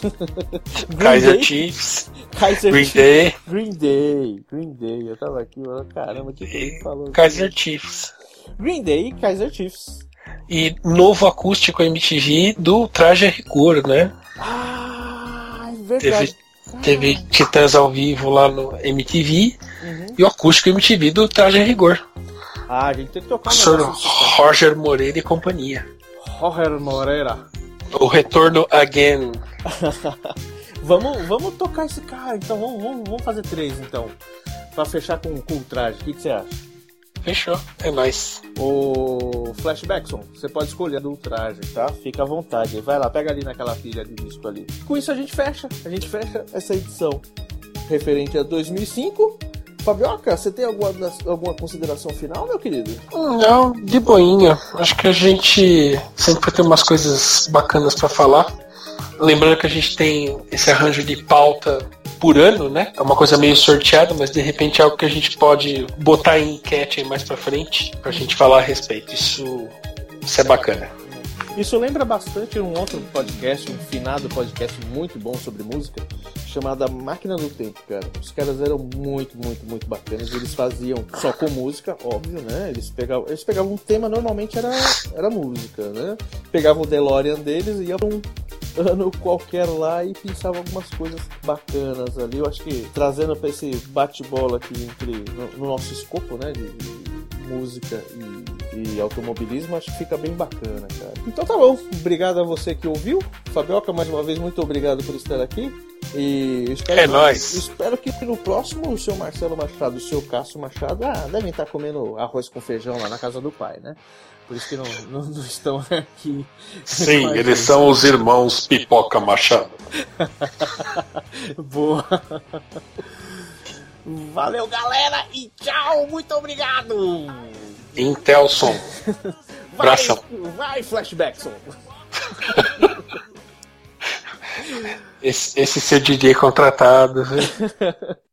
Kaiser Chiefs. Kaiser Green Chiefs. Day. Green Day. Green Day. Eu tava aqui, mano. Caramba, o que, que ele falou? Kaiser Chiefs. Green Day e Kaiser Chiefs. E novo acústico MTV do Traje a Rigor, né? Ah, é verdade. Teve, teve Titãs ao vivo lá no MTV Uhum. e o acústico MTV do Traje a Rigor. Ah, a gente tem que tocar Sr. assim, Roger Moreira e companhia. Roger Moreira. O retorno again. vamos, vamos tocar esse cara, então vamos, vamos, vamos fazer três então. Pra fechar com, com o traje. O que, que você acha? Fechou. É nóis. O Flashbackson, você pode escolher do traje, tá? Fica à vontade. Vai lá, pega ali naquela pilha de disco ali. Com isso a gente fecha. A gente fecha essa edição referente a 2005. Fabioca, você tem alguma, alguma consideração final, meu querido? Não, de boinha. Acho que a gente sempre tem umas coisas bacanas pra falar. Lembrando que a gente tem esse arranjo de pauta por ano, né? É uma coisa meio sorteada, mas de repente é algo que a gente pode botar em enquete mais pra frente pra gente falar a respeito. Isso, isso é bacana. Isso lembra bastante um outro podcast, um finado podcast muito bom sobre música, chamado Máquina do Tempo, cara. Os caras eram muito, muito, muito bacanas. Eles faziam só com música, óbvio, né? Eles pegavam, eles pegavam um tema, normalmente era, era música, né? Pegavam o DeLorean deles e iam um ano qualquer lá e pensavam algumas coisas bacanas ali. Eu acho que trazendo pra esse bate-bola aqui entre no, no nosso escopo, né? de, de música e, e, automobilismo, acho que fica bem bacana, cara. Então tá bom, obrigado a você que ouviu. Fabioca, mais uma vez, muito obrigado por estar aqui. E espero, é nóis. espero que no próximo o seu Marcelo Machado e o seu Cássio Machado ah, devem estar comendo arroz com feijão lá na casa do pai, né? Por isso que não, não, não estão aqui. Sim, eles gente. são os irmãos Pipoca Machado. Boa. Valeu, galera, e tchau, muito obrigado! Intelson. vai, vai, Flashbackson! esse, esse DJ contratado.